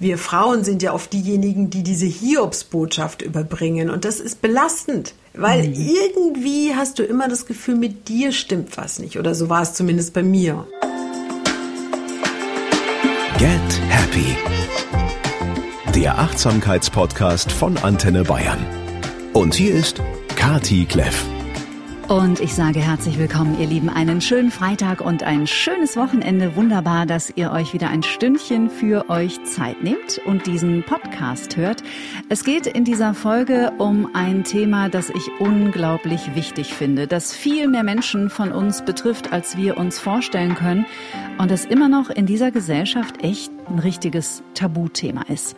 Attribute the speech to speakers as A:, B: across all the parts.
A: wir Frauen sind ja oft diejenigen, die diese Hiobsbotschaft überbringen. Und das ist belastend, weil mhm. irgendwie hast du immer das Gefühl, mit dir stimmt was nicht. Oder so war es zumindest bei mir.
B: Get Happy. Der Achtsamkeitspodcast von Antenne Bayern. Und hier ist Kati Kleff.
C: Und ich sage herzlich willkommen, ihr Lieben. Einen schönen Freitag und ein schönes Wochenende. Wunderbar, dass ihr euch wieder ein Stündchen für euch Zeit nehmt und diesen Podcast hört. Es geht in dieser Folge um ein Thema, das ich unglaublich wichtig finde, das viel mehr Menschen von uns betrifft, als wir uns vorstellen können und das immer noch in dieser Gesellschaft echt ein richtiges Tabuthema ist.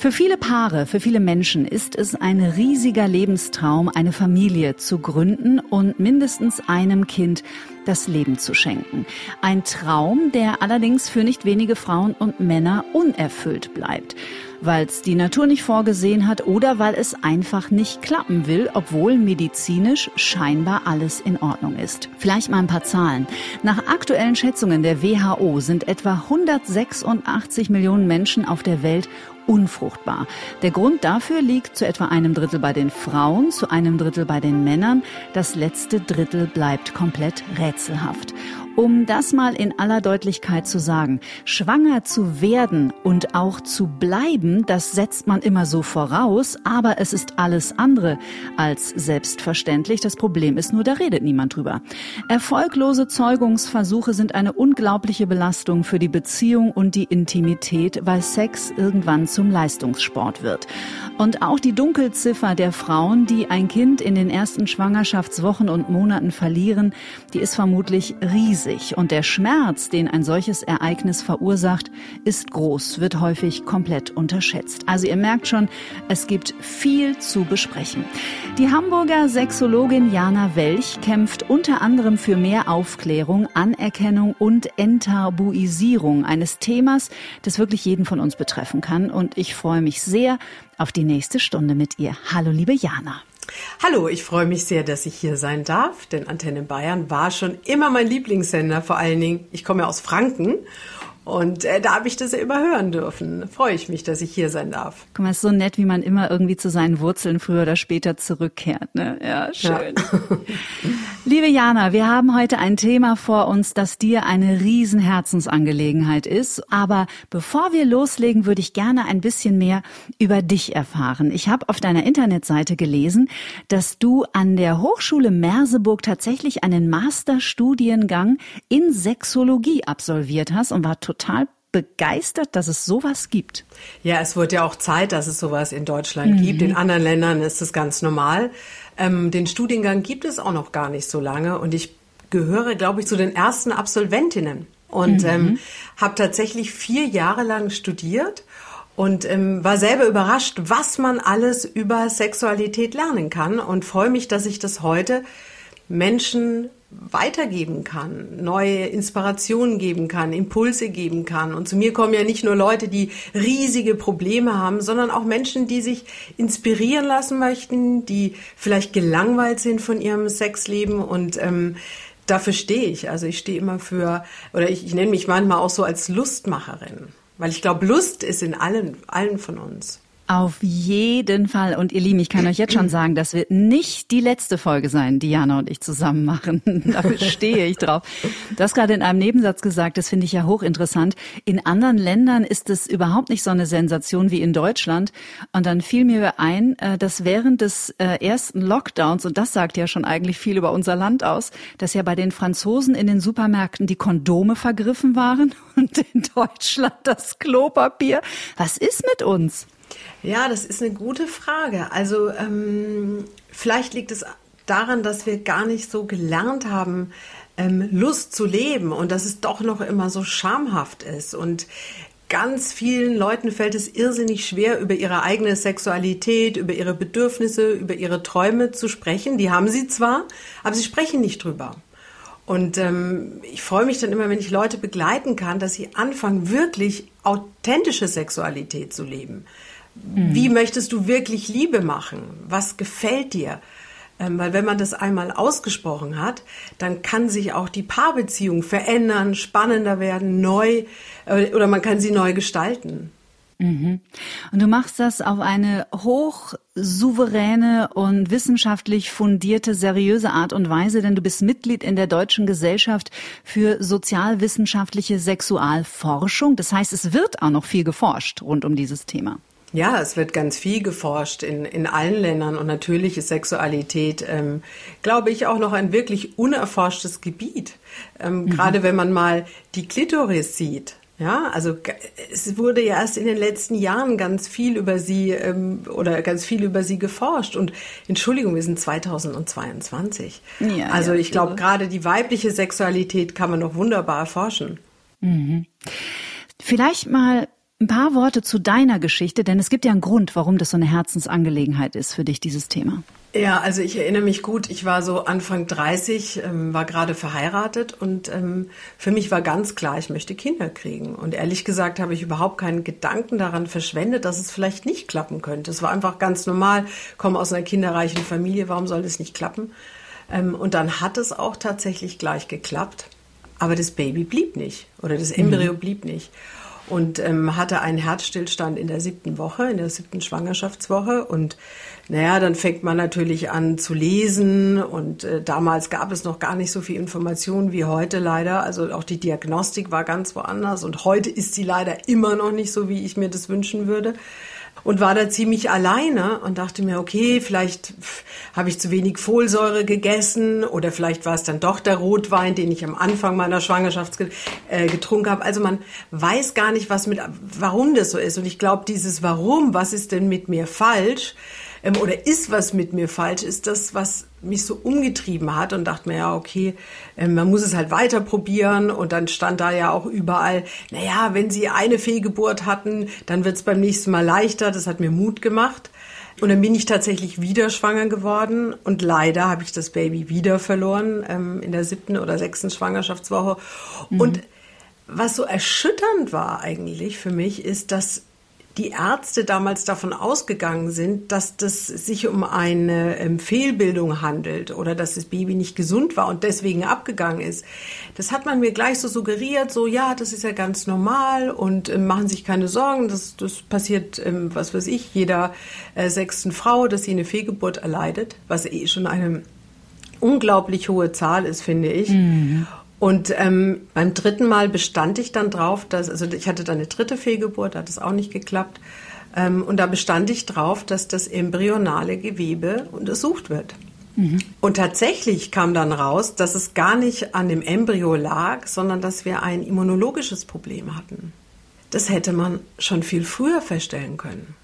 C: Für viele Paare, für viele Menschen ist es ein riesiger Lebenstraum, eine Familie zu gründen und mindestens einem Kind das Leben zu schenken. Ein Traum, der allerdings für nicht wenige Frauen und Männer unerfüllt bleibt weil es die Natur nicht vorgesehen hat oder weil es einfach nicht klappen will, obwohl medizinisch scheinbar alles in Ordnung ist. Vielleicht mal ein paar Zahlen. Nach aktuellen Schätzungen der WHO sind etwa 186 Millionen Menschen auf der Welt unfruchtbar. Der Grund dafür liegt zu etwa einem Drittel bei den Frauen, zu einem Drittel bei den Männern. Das letzte Drittel bleibt komplett rätselhaft. Um das mal in aller Deutlichkeit zu sagen, schwanger zu werden und auch zu bleiben, das setzt man immer so voraus, aber es ist alles andere als selbstverständlich. Das Problem ist nur, da redet niemand drüber. Erfolglose Zeugungsversuche sind eine unglaubliche Belastung für die Beziehung und die Intimität, weil Sex irgendwann zum Leistungssport wird. Und auch die Dunkelziffer der Frauen, die ein Kind in den ersten Schwangerschaftswochen und Monaten verlieren, die ist vermutlich riesig sich und der Schmerz, den ein solches Ereignis verursacht, ist groß, wird häufig komplett unterschätzt. Also ihr merkt schon, es gibt viel zu besprechen. Die Hamburger Sexologin Jana Welch kämpft unter anderem für mehr Aufklärung, Anerkennung und Enttabuisierung eines Themas, das wirklich jeden von uns betreffen kann. Und ich freue mich sehr auf die nächste Stunde mit ihr. Hallo, liebe Jana.
A: Hallo, ich freue mich sehr, dass ich hier sein darf, denn Antenne Bayern war schon immer mein Lieblingssender. Vor allen Dingen, ich komme ja aus Franken und äh, da habe ich das ja immer hören dürfen. Freue ich mich, dass ich hier sein darf.
C: Guck mal, es ist so nett, wie man immer irgendwie zu seinen Wurzeln früher oder später zurückkehrt. Ne? Ja, schön. Ja. Liebe Jana, wir haben heute ein Thema vor uns, das dir eine riesen Herzensangelegenheit ist. Aber bevor wir loslegen, würde ich gerne ein bisschen mehr über dich erfahren. Ich habe auf deiner Internetseite gelesen, dass du an der Hochschule Merseburg tatsächlich einen Masterstudiengang in Sexologie absolviert hast und war total begeistert, dass es sowas gibt.
A: Ja, es wird ja auch Zeit, dass es sowas in Deutschland mhm. gibt. In anderen Ländern ist es ganz normal. Ähm, den Studiengang gibt es auch noch gar nicht so lange und ich gehöre, glaube ich, zu den ersten Absolventinnen und mhm. ähm, habe tatsächlich vier Jahre lang studiert und ähm, war selber überrascht, was man alles über Sexualität lernen kann und freue mich, dass ich das heute Menschen weitergeben kann, neue Inspirationen geben kann, Impulse geben kann. Und zu mir kommen ja nicht nur Leute, die riesige Probleme haben, sondern auch Menschen, die sich inspirieren lassen möchten, die vielleicht gelangweilt sind von ihrem Sexleben und ähm, dafür stehe ich. Also ich stehe immer für, oder ich, ich nenne mich manchmal auch so als Lustmacherin, weil ich glaube, Lust ist in allen, allen von uns.
C: Auf jeden Fall. Und ihr Lieben, ich kann euch jetzt schon sagen, das wird nicht die letzte Folge sein, die Jana und ich zusammen machen. Dafür stehe ich drauf. Du hast gerade in einem Nebensatz gesagt, das finde ich ja hochinteressant. In anderen Ländern ist es überhaupt nicht so eine Sensation wie in Deutschland. Und dann fiel mir ein, äh, dass während des äh, ersten Lockdowns, und das sagt ja schon eigentlich viel über unser Land aus, dass ja bei den Franzosen in den Supermärkten die Kondome vergriffen waren und in Deutschland das Klopapier. Was ist mit uns?
A: Ja, das ist eine gute Frage. Also ähm, vielleicht liegt es daran, dass wir gar nicht so gelernt haben, ähm, Lust zu leben und dass es doch noch immer so schamhaft ist. Und ganz vielen Leuten fällt es irrsinnig schwer, über ihre eigene Sexualität, über ihre Bedürfnisse, über ihre Träume zu sprechen. Die haben sie zwar, aber sie sprechen nicht drüber. Und ähm, ich freue mich dann immer, wenn ich Leute begleiten kann, dass sie anfangen, wirklich authentische Sexualität zu leben. Mhm. Wie möchtest du wirklich Liebe machen? Was gefällt dir? Ähm, weil wenn man das einmal ausgesprochen hat, dann kann sich auch die Paarbeziehung verändern, spannender werden, neu äh, oder man kann sie neu gestalten.
C: Mhm. Und du machst das auf eine hochsouveräne und wissenschaftlich fundierte, seriöse Art und Weise, denn du bist Mitglied in der Deutschen Gesellschaft für sozialwissenschaftliche Sexualforschung. Das heißt, es wird auch noch viel geforscht rund um dieses Thema.
A: Ja, es wird ganz viel geforscht in, in allen Ländern und natürlich ist Sexualität, ähm, glaube ich, auch noch ein wirklich unerforschtes Gebiet. Ähm, mhm. Gerade wenn man mal die Klitoris sieht. Ja, also es wurde ja erst in den letzten Jahren ganz viel über sie ähm, oder ganz viel über sie geforscht. Und Entschuldigung, wir sind 2022. Ja, also ja, ich glaube, gerade die weibliche Sexualität kann man noch wunderbar erforschen.
C: Mhm. Vielleicht mal ein paar Worte zu deiner Geschichte, denn es gibt ja einen Grund, warum das so eine Herzensangelegenheit ist für dich, dieses Thema.
A: Ja, also ich erinnere mich gut, ich war so Anfang 30, ähm, war gerade verheiratet und ähm, für mich war ganz klar, ich möchte Kinder kriegen. Und ehrlich gesagt habe ich überhaupt keinen Gedanken daran verschwendet, dass es vielleicht nicht klappen könnte. Es war einfach ganz normal, komme aus einer kinderreichen Familie, warum soll das nicht klappen? Ähm, und dann hat es auch tatsächlich gleich geklappt, aber das Baby blieb nicht oder das Embryo mhm. blieb nicht und ähm, hatte einen Herzstillstand in der siebten Woche, in der siebten Schwangerschaftswoche. Und naja, dann fängt man natürlich an zu lesen. Und äh, damals gab es noch gar nicht so viel Information wie heute leider. Also auch die Diagnostik war ganz woanders. Und heute ist sie leider immer noch nicht so, wie ich mir das wünschen würde und war da ziemlich alleine und dachte mir, okay, vielleicht habe ich zu wenig Folsäure gegessen oder vielleicht war es dann doch der Rotwein, den ich am Anfang meiner Schwangerschaft äh, getrunken habe. Also man weiß gar nicht, was mit, warum das so ist. Und ich glaube, dieses Warum, was ist denn mit mir falsch, ähm, oder ist was mit mir falsch, ist das, was mich so umgetrieben hat und dachte mir, ja, okay, ähm, man muss es halt weiter probieren und dann stand da ja auch überall, naja, wenn Sie eine Fehlgeburt hatten, dann wird es beim nächsten Mal leichter. Das hat mir Mut gemacht. Und dann bin ich tatsächlich wieder schwanger geworden und leider habe ich das Baby wieder verloren ähm, in der siebten oder sechsten Schwangerschaftswoche. Mhm. Und was so erschütternd war eigentlich für mich, ist, dass die Ärzte damals davon ausgegangen sind, dass das sich um eine ähm, Fehlbildung handelt oder dass das Baby nicht gesund war und deswegen abgegangen ist. Das hat man mir gleich so suggeriert, so ja, das ist ja ganz normal und äh, machen sich keine Sorgen, das, das passiert, ähm, was weiß ich, jeder äh, sechsten Frau, dass sie eine Fehlgeburt erleidet, was eh schon eine unglaublich hohe Zahl ist, finde ich. Mhm. Und ähm, beim dritten Mal bestand ich dann drauf, dass, also ich hatte dann eine dritte Fehlgeburt, hat es auch nicht geklappt. Ähm, und da bestand ich drauf, dass das embryonale Gewebe untersucht wird. Mhm. Und tatsächlich kam dann raus, dass es gar nicht an dem Embryo lag, sondern dass wir ein immunologisches Problem hatten. Das hätte man schon viel früher feststellen können.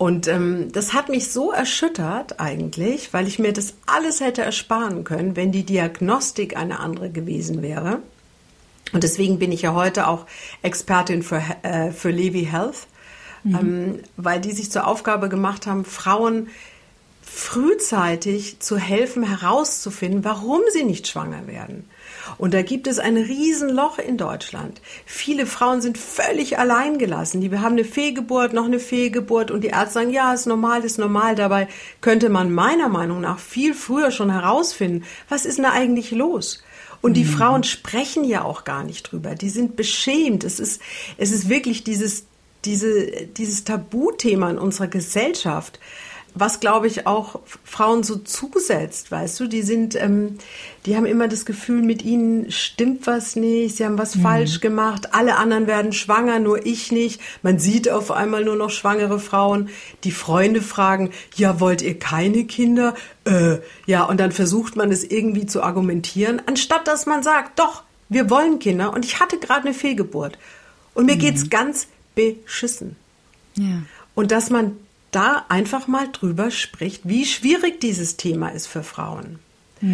A: Und ähm, das hat mich so erschüttert eigentlich, weil ich mir das alles hätte ersparen können, wenn die Diagnostik eine andere gewesen wäre. Und deswegen bin ich ja heute auch Expertin für, äh, für Levi Health, mhm. ähm, weil die sich zur Aufgabe gemacht haben, Frauen frühzeitig zu helfen, herauszufinden, warum sie nicht schwanger werden. Und da gibt es ein Riesenloch in Deutschland. Viele Frauen sind völlig alleingelassen. Die haben eine Fehlgeburt, noch eine Fehlgeburt und die Ärzte sagen, ja, ist normal, ist normal. Dabei könnte man meiner Meinung nach viel früher schon herausfinden, was ist denn da eigentlich los? Und die mhm. Frauen sprechen ja auch gar nicht drüber. Die sind beschämt. Es ist, es ist wirklich dieses, diese, dieses Tabuthema in unserer Gesellschaft was glaube ich auch Frauen so zusetzt, weißt du, die sind, ähm, die haben immer das Gefühl, mit ihnen stimmt was nicht, sie haben was mhm. falsch gemacht, alle anderen werden schwanger, nur ich nicht. Man sieht auf einmal nur noch schwangere Frauen. Die Freunde fragen, ja, wollt ihr keine Kinder? Äh, ja, und dann versucht man es irgendwie zu argumentieren, anstatt dass man sagt, doch, wir wollen Kinder und ich hatte gerade eine Fehlgeburt. Und mir mhm. geht's ganz beschissen. Ja. Und dass man da einfach mal drüber spricht, wie schwierig dieses Thema ist für Frauen. Ja.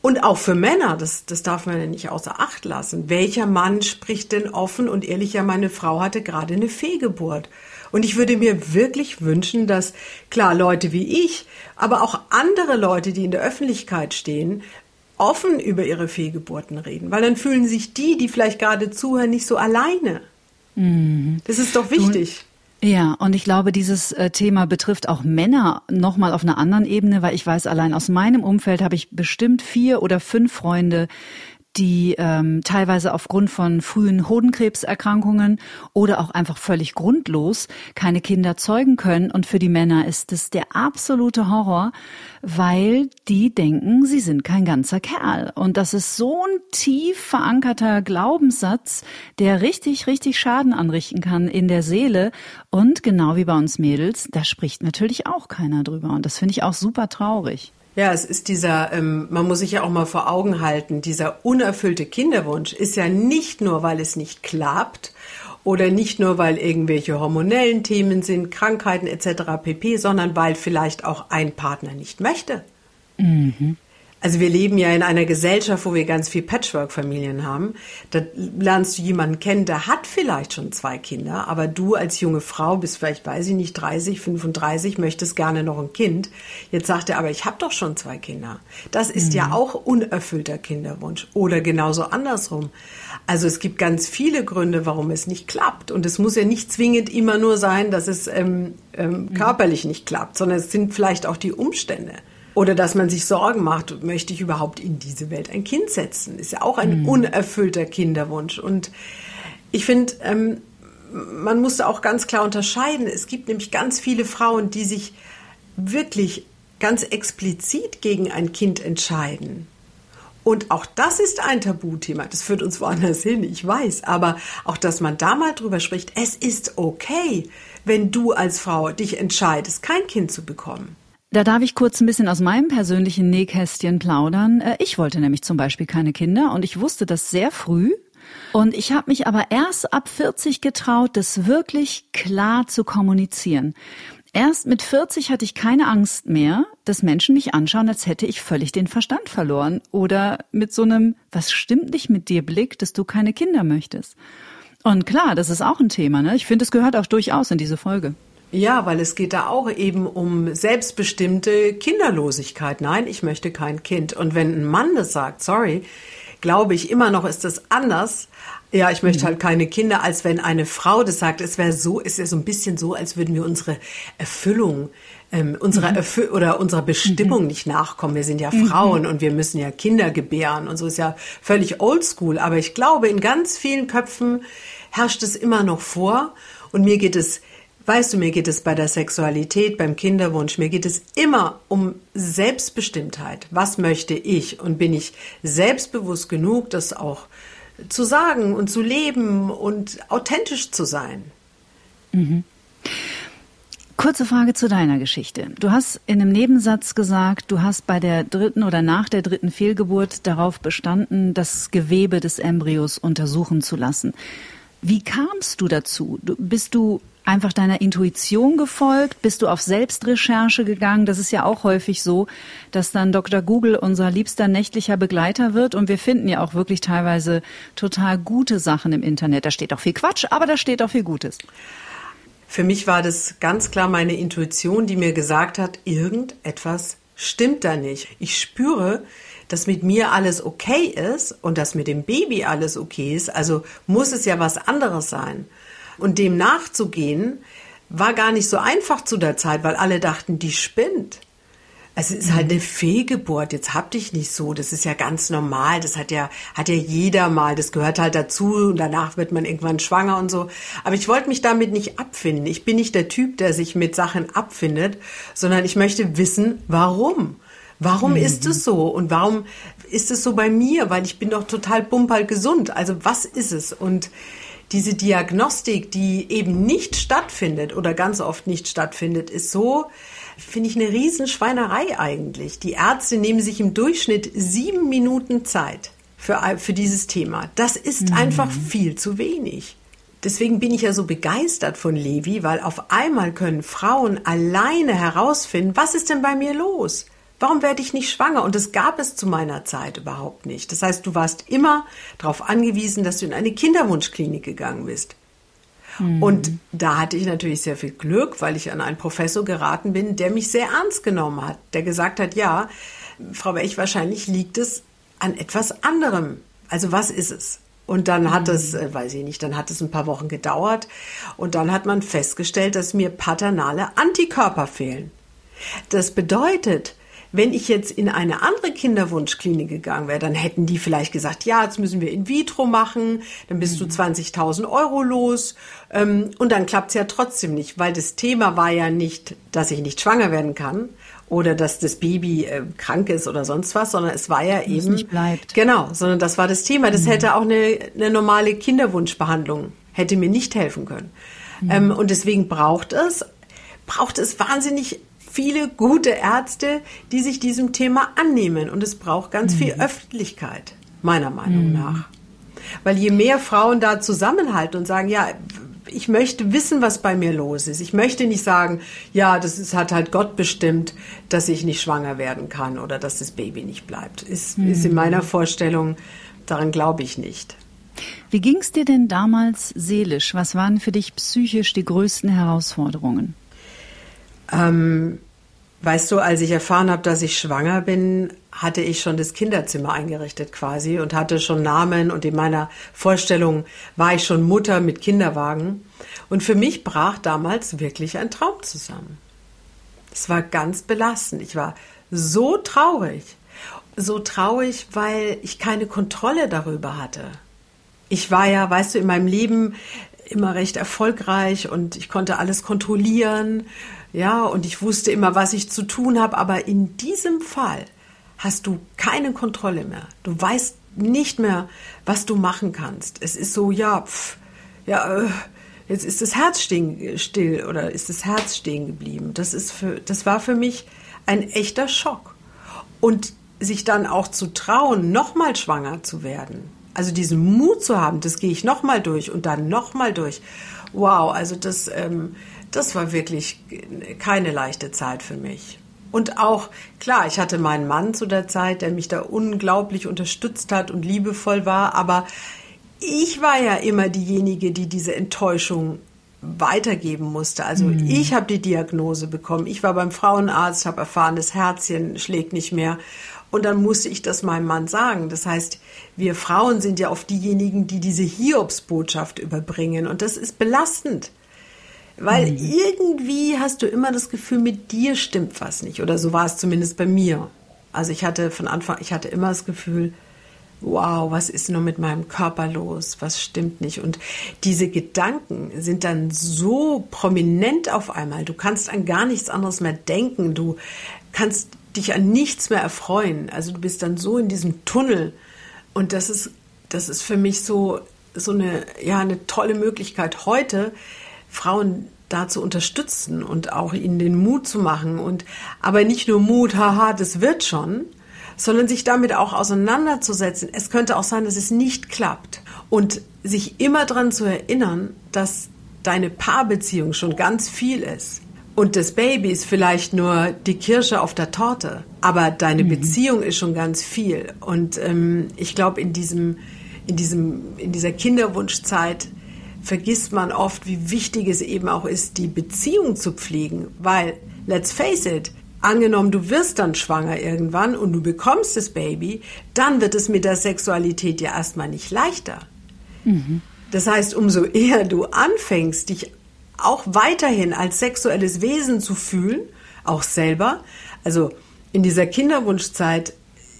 A: Und auch für Männer, das, das darf man ja nicht außer Acht lassen. Welcher Mann spricht denn offen und ehrlich, ja, meine Frau hatte gerade eine Fehlgeburt. Und ich würde mir wirklich wünschen, dass, klar, Leute wie ich, aber auch andere Leute, die in der Öffentlichkeit stehen, offen über ihre Fehlgeburten reden. Weil dann fühlen sich die, die vielleicht gerade zuhören, nicht so alleine. Mhm. Das ist doch wichtig.
C: Ja, und ich glaube, dieses äh, Thema betrifft auch Männer nochmal auf einer anderen Ebene, weil ich weiß, allein aus meinem Umfeld habe ich bestimmt vier oder fünf Freunde, die ähm, teilweise aufgrund von frühen Hodenkrebserkrankungen oder auch einfach völlig grundlos keine Kinder zeugen können. Und für die Männer ist es der absolute Horror, weil die denken, sie sind kein ganzer Kerl. Und das ist so ein tief verankerter Glaubenssatz, der richtig, richtig Schaden anrichten kann in der Seele. Und genau wie bei uns Mädels, da spricht natürlich auch keiner drüber. Und das finde ich auch super traurig.
A: Ja, es ist dieser, ähm, man muss sich ja auch mal vor Augen halten, dieser unerfüllte Kinderwunsch ist ja nicht nur, weil es nicht klappt oder nicht nur, weil irgendwelche hormonellen Themen sind, Krankheiten etc. pp, sondern weil vielleicht auch ein Partner nicht möchte. Mhm. Also wir leben ja in einer Gesellschaft, wo wir ganz viel Patchwork-Familien haben. Da lernst du jemanden kennen, der hat vielleicht schon zwei Kinder, aber du als junge Frau bist vielleicht, weiß ich nicht, 30, 35, möchtest gerne noch ein Kind. Jetzt sagt er, aber ich habe doch schon zwei Kinder. Das ist mhm. ja auch unerfüllter Kinderwunsch oder genauso andersrum. Also es gibt ganz viele Gründe, warum es nicht klappt. Und es muss ja nicht zwingend immer nur sein, dass es ähm, ähm, mhm. körperlich nicht klappt, sondern es sind vielleicht auch die Umstände. Oder dass man sich Sorgen macht, möchte ich überhaupt in diese Welt ein Kind setzen? Ist ja auch ein mhm. unerfüllter Kinderwunsch. Und ich finde, ähm, man muss da auch ganz klar unterscheiden. Es gibt nämlich ganz viele Frauen, die sich wirklich ganz explizit gegen ein Kind entscheiden. Und auch das ist ein Tabuthema. Das führt uns woanders hin, ich weiß. Aber auch, dass man da mal drüber spricht, es ist okay, wenn du als Frau dich entscheidest, kein Kind zu bekommen.
C: Da darf ich kurz ein bisschen aus meinem persönlichen Nähkästchen plaudern. Äh, ich wollte nämlich zum Beispiel keine Kinder und ich wusste das sehr früh. Und ich habe mich aber erst ab 40 getraut, das wirklich klar zu kommunizieren. Erst mit 40 hatte ich keine Angst mehr, dass Menschen mich anschauen, als hätte ich völlig den Verstand verloren oder mit so einem Was stimmt nicht mit dir Blick, dass du keine Kinder möchtest. Und klar, das ist auch ein Thema. Ne? Ich finde, es gehört auch durchaus in diese Folge.
A: Ja, weil es geht da auch eben um selbstbestimmte Kinderlosigkeit. Nein, ich möchte kein Kind. Und wenn ein Mann das sagt, sorry, glaube ich immer noch, ist das anders. Ja, ich möchte mhm. halt keine Kinder, als wenn eine Frau das sagt. Es wäre so, es ist ja so ein bisschen so, als würden wir unsere Erfüllung, ähm, unserer mhm. Erfü oder unserer Bestimmung mhm. nicht nachkommen. Wir sind ja mhm. Frauen und wir müssen ja Kinder gebären und so ist ja völlig oldschool. Aber ich glaube, in ganz vielen Köpfen herrscht es immer noch vor. Und mir geht es Weißt du, mir geht es bei der Sexualität, beim Kinderwunsch, mir geht es immer um Selbstbestimmtheit. Was möchte ich? Und bin ich selbstbewusst genug, das auch zu sagen und zu leben und authentisch zu sein?
C: Mhm. Kurze Frage zu deiner Geschichte. Du hast in einem Nebensatz gesagt, du hast bei der dritten oder nach der dritten Fehlgeburt darauf bestanden, das Gewebe des Embryos untersuchen zu lassen. Wie kamst du dazu? bist du einfach deiner Intuition gefolgt? Bist du auf Selbstrecherche gegangen? Das ist ja auch häufig so, dass dann Dr. Google unser liebster nächtlicher Begleiter wird und wir finden ja auch wirklich teilweise total gute Sachen im Internet. Da steht auch viel Quatsch, aber da steht auch viel Gutes.
A: Für mich war das ganz klar meine Intuition, die mir gesagt hat, irgendetwas stimmt da nicht. Ich spüre, dass mit mir alles okay ist und dass mit dem Baby alles okay ist. Also muss es ja was anderes sein. Und dem nachzugehen, war gar nicht so einfach zu der Zeit, weil alle dachten, die spinnt. Es ist halt eine Fehlgeburt. Jetzt hab dich nicht so. Das ist ja ganz normal. Das hat ja, hat ja jeder mal. Das gehört halt dazu. Und danach wird man irgendwann schwanger und so. Aber ich wollte mich damit nicht abfinden. Ich bin nicht der Typ, der sich mit Sachen abfindet, sondern ich möchte wissen, warum. Warum mhm. ist es so? Und warum ist es so bei mir? Weil ich bin doch total bumperl gesund. Also was ist es? Und diese Diagnostik, die eben nicht stattfindet oder ganz oft nicht stattfindet, ist so, finde ich, eine Riesenschweinerei eigentlich. Die Ärzte nehmen sich im Durchschnitt sieben Minuten Zeit für, für dieses Thema. Das ist mhm. einfach viel zu wenig. Deswegen bin ich ja so begeistert von Levi, weil auf einmal können Frauen alleine herausfinden, was ist denn bei mir los? Warum werde ich nicht schwanger? Und das gab es zu meiner Zeit überhaupt nicht. Das heißt, du warst immer darauf angewiesen, dass du in eine Kinderwunschklinik gegangen bist. Mhm. Und da hatte ich natürlich sehr viel Glück, weil ich an einen Professor geraten bin, der mich sehr ernst genommen hat, der gesagt hat, ja, Frau Welch, wahrscheinlich liegt es an etwas anderem. Also was ist es? Und dann hat es, mhm. äh, weiß ich nicht, dann hat es ein paar Wochen gedauert und dann hat man festgestellt, dass mir paternale Antikörper fehlen. Das bedeutet, Wenn ich jetzt in eine andere Kinderwunschklinik gegangen wäre, dann hätten die vielleicht gesagt, ja, jetzt müssen wir in vitro machen, dann bist du 20.000 Euro los ähm, und dann klappt's ja trotzdem nicht, weil das Thema war ja nicht, dass ich nicht schwanger werden kann, oder dass das Baby äh, krank ist oder sonst was, sondern es war ja
C: Das
A: eben
C: nicht bleibt.
A: Genau, sondern das war das Thema. Das hätte auch eine, eine normale Kinderwunschbehandlung hätte mir nicht helfen können. Ähm, und deswegen braucht es braucht es wahnsinnig viele gute Ärzte, die sich diesem Thema annehmen. Und es braucht ganz viel Öffentlichkeit, meiner Meinung nach. Weil je mehr Frauen da zusammenhalten und sagen, ja, ich möchte wissen, was bei mir los ist. Ich möchte nicht sagen, ja, das ist, hat halt Gott bestimmt, dass ich nicht schwanger werden kann oder dass das Baby nicht bleibt. Ist, ist in meiner Vorstellung, daran glaube ich nicht.
C: Wie ging's dir denn damals seelisch? Was waren für dich psychisch die größten Herausforderungen?
A: Ähm, weißt du, als ich erfahren habe, dass ich schwanger bin, hatte ich schon das Kinderzimmer eingerichtet quasi und hatte schon Namen und in meiner Vorstellung war ich schon Mutter mit Kinderwagen. Und für mich brach damals wirklich ein Traum zusammen. Es war ganz belastend. Ich war so traurig. So traurig, weil ich keine Kontrolle darüber hatte. Ich war ja, weißt du, in meinem Leben immer recht erfolgreich und ich konnte alles kontrollieren. Ja, und ich wusste immer, was ich zu tun habe. Aber in diesem Fall hast du keine Kontrolle mehr. Du weißt nicht mehr, was du machen kannst. Es ist so, ja, pf, ja, äh, jetzt ist das Herz stehen, still oder ist das Herz stehen geblieben. Das ist für, das war für mich ein echter Schock. Und sich dann auch zu trauen, nochmal schwanger zu werden. Also diesen Mut zu haben, das gehe ich nochmal durch und dann nochmal durch. Wow, also das, ähm, das war wirklich keine leichte Zeit für mich. Und auch, klar, ich hatte meinen Mann zu der Zeit, der mich da unglaublich unterstützt hat und liebevoll war, aber ich war ja immer diejenige, die diese Enttäuschung weitergeben musste. Also mhm. ich habe die Diagnose bekommen. Ich war beim Frauenarzt, habe erfahren, das Herzchen schlägt nicht mehr. Und dann musste ich das meinem Mann sagen. Das heißt, wir Frauen sind ja oft diejenigen, die diese Hiobsbotschaft überbringen. Und das ist belastend. Weil mhm. irgendwie hast du immer das Gefühl, mit dir stimmt was nicht. Oder so war es zumindest bei mir. Also ich hatte von Anfang, ich hatte immer das Gefühl, wow, was ist nur mit meinem Körper los? Was stimmt nicht? Und diese Gedanken sind dann so prominent auf einmal. Du kannst an gar nichts anderes mehr denken. Du kannst dich an nichts mehr erfreuen. Also du bist dann so in diesem Tunnel. Und das ist, das ist für mich so, so eine, ja, eine tolle Möglichkeit heute, Frauen da zu unterstützen und auch ihnen den Mut zu machen und aber nicht nur Mut, haha, das wird schon, sondern sich damit auch auseinanderzusetzen. Es könnte auch sein, dass es nicht klappt und sich immer daran zu erinnern, dass deine Paarbeziehung schon ganz viel ist. Und das Baby ist vielleicht nur die Kirsche auf der Torte, aber deine mhm. Beziehung ist schon ganz viel. Und ähm, ich glaube, in diesem, in diesem, in dieser Kinderwunschzeit vergisst man oft, wie wichtig es eben auch ist, die Beziehung zu pflegen. Weil, let's face it, angenommen, du wirst dann schwanger irgendwann und du bekommst das Baby, dann wird es mit der Sexualität ja erstmal nicht leichter. Mhm. Das heißt, umso eher du anfängst, dich auch weiterhin als sexuelles Wesen zu fühlen, auch selber, also in dieser Kinderwunschzeit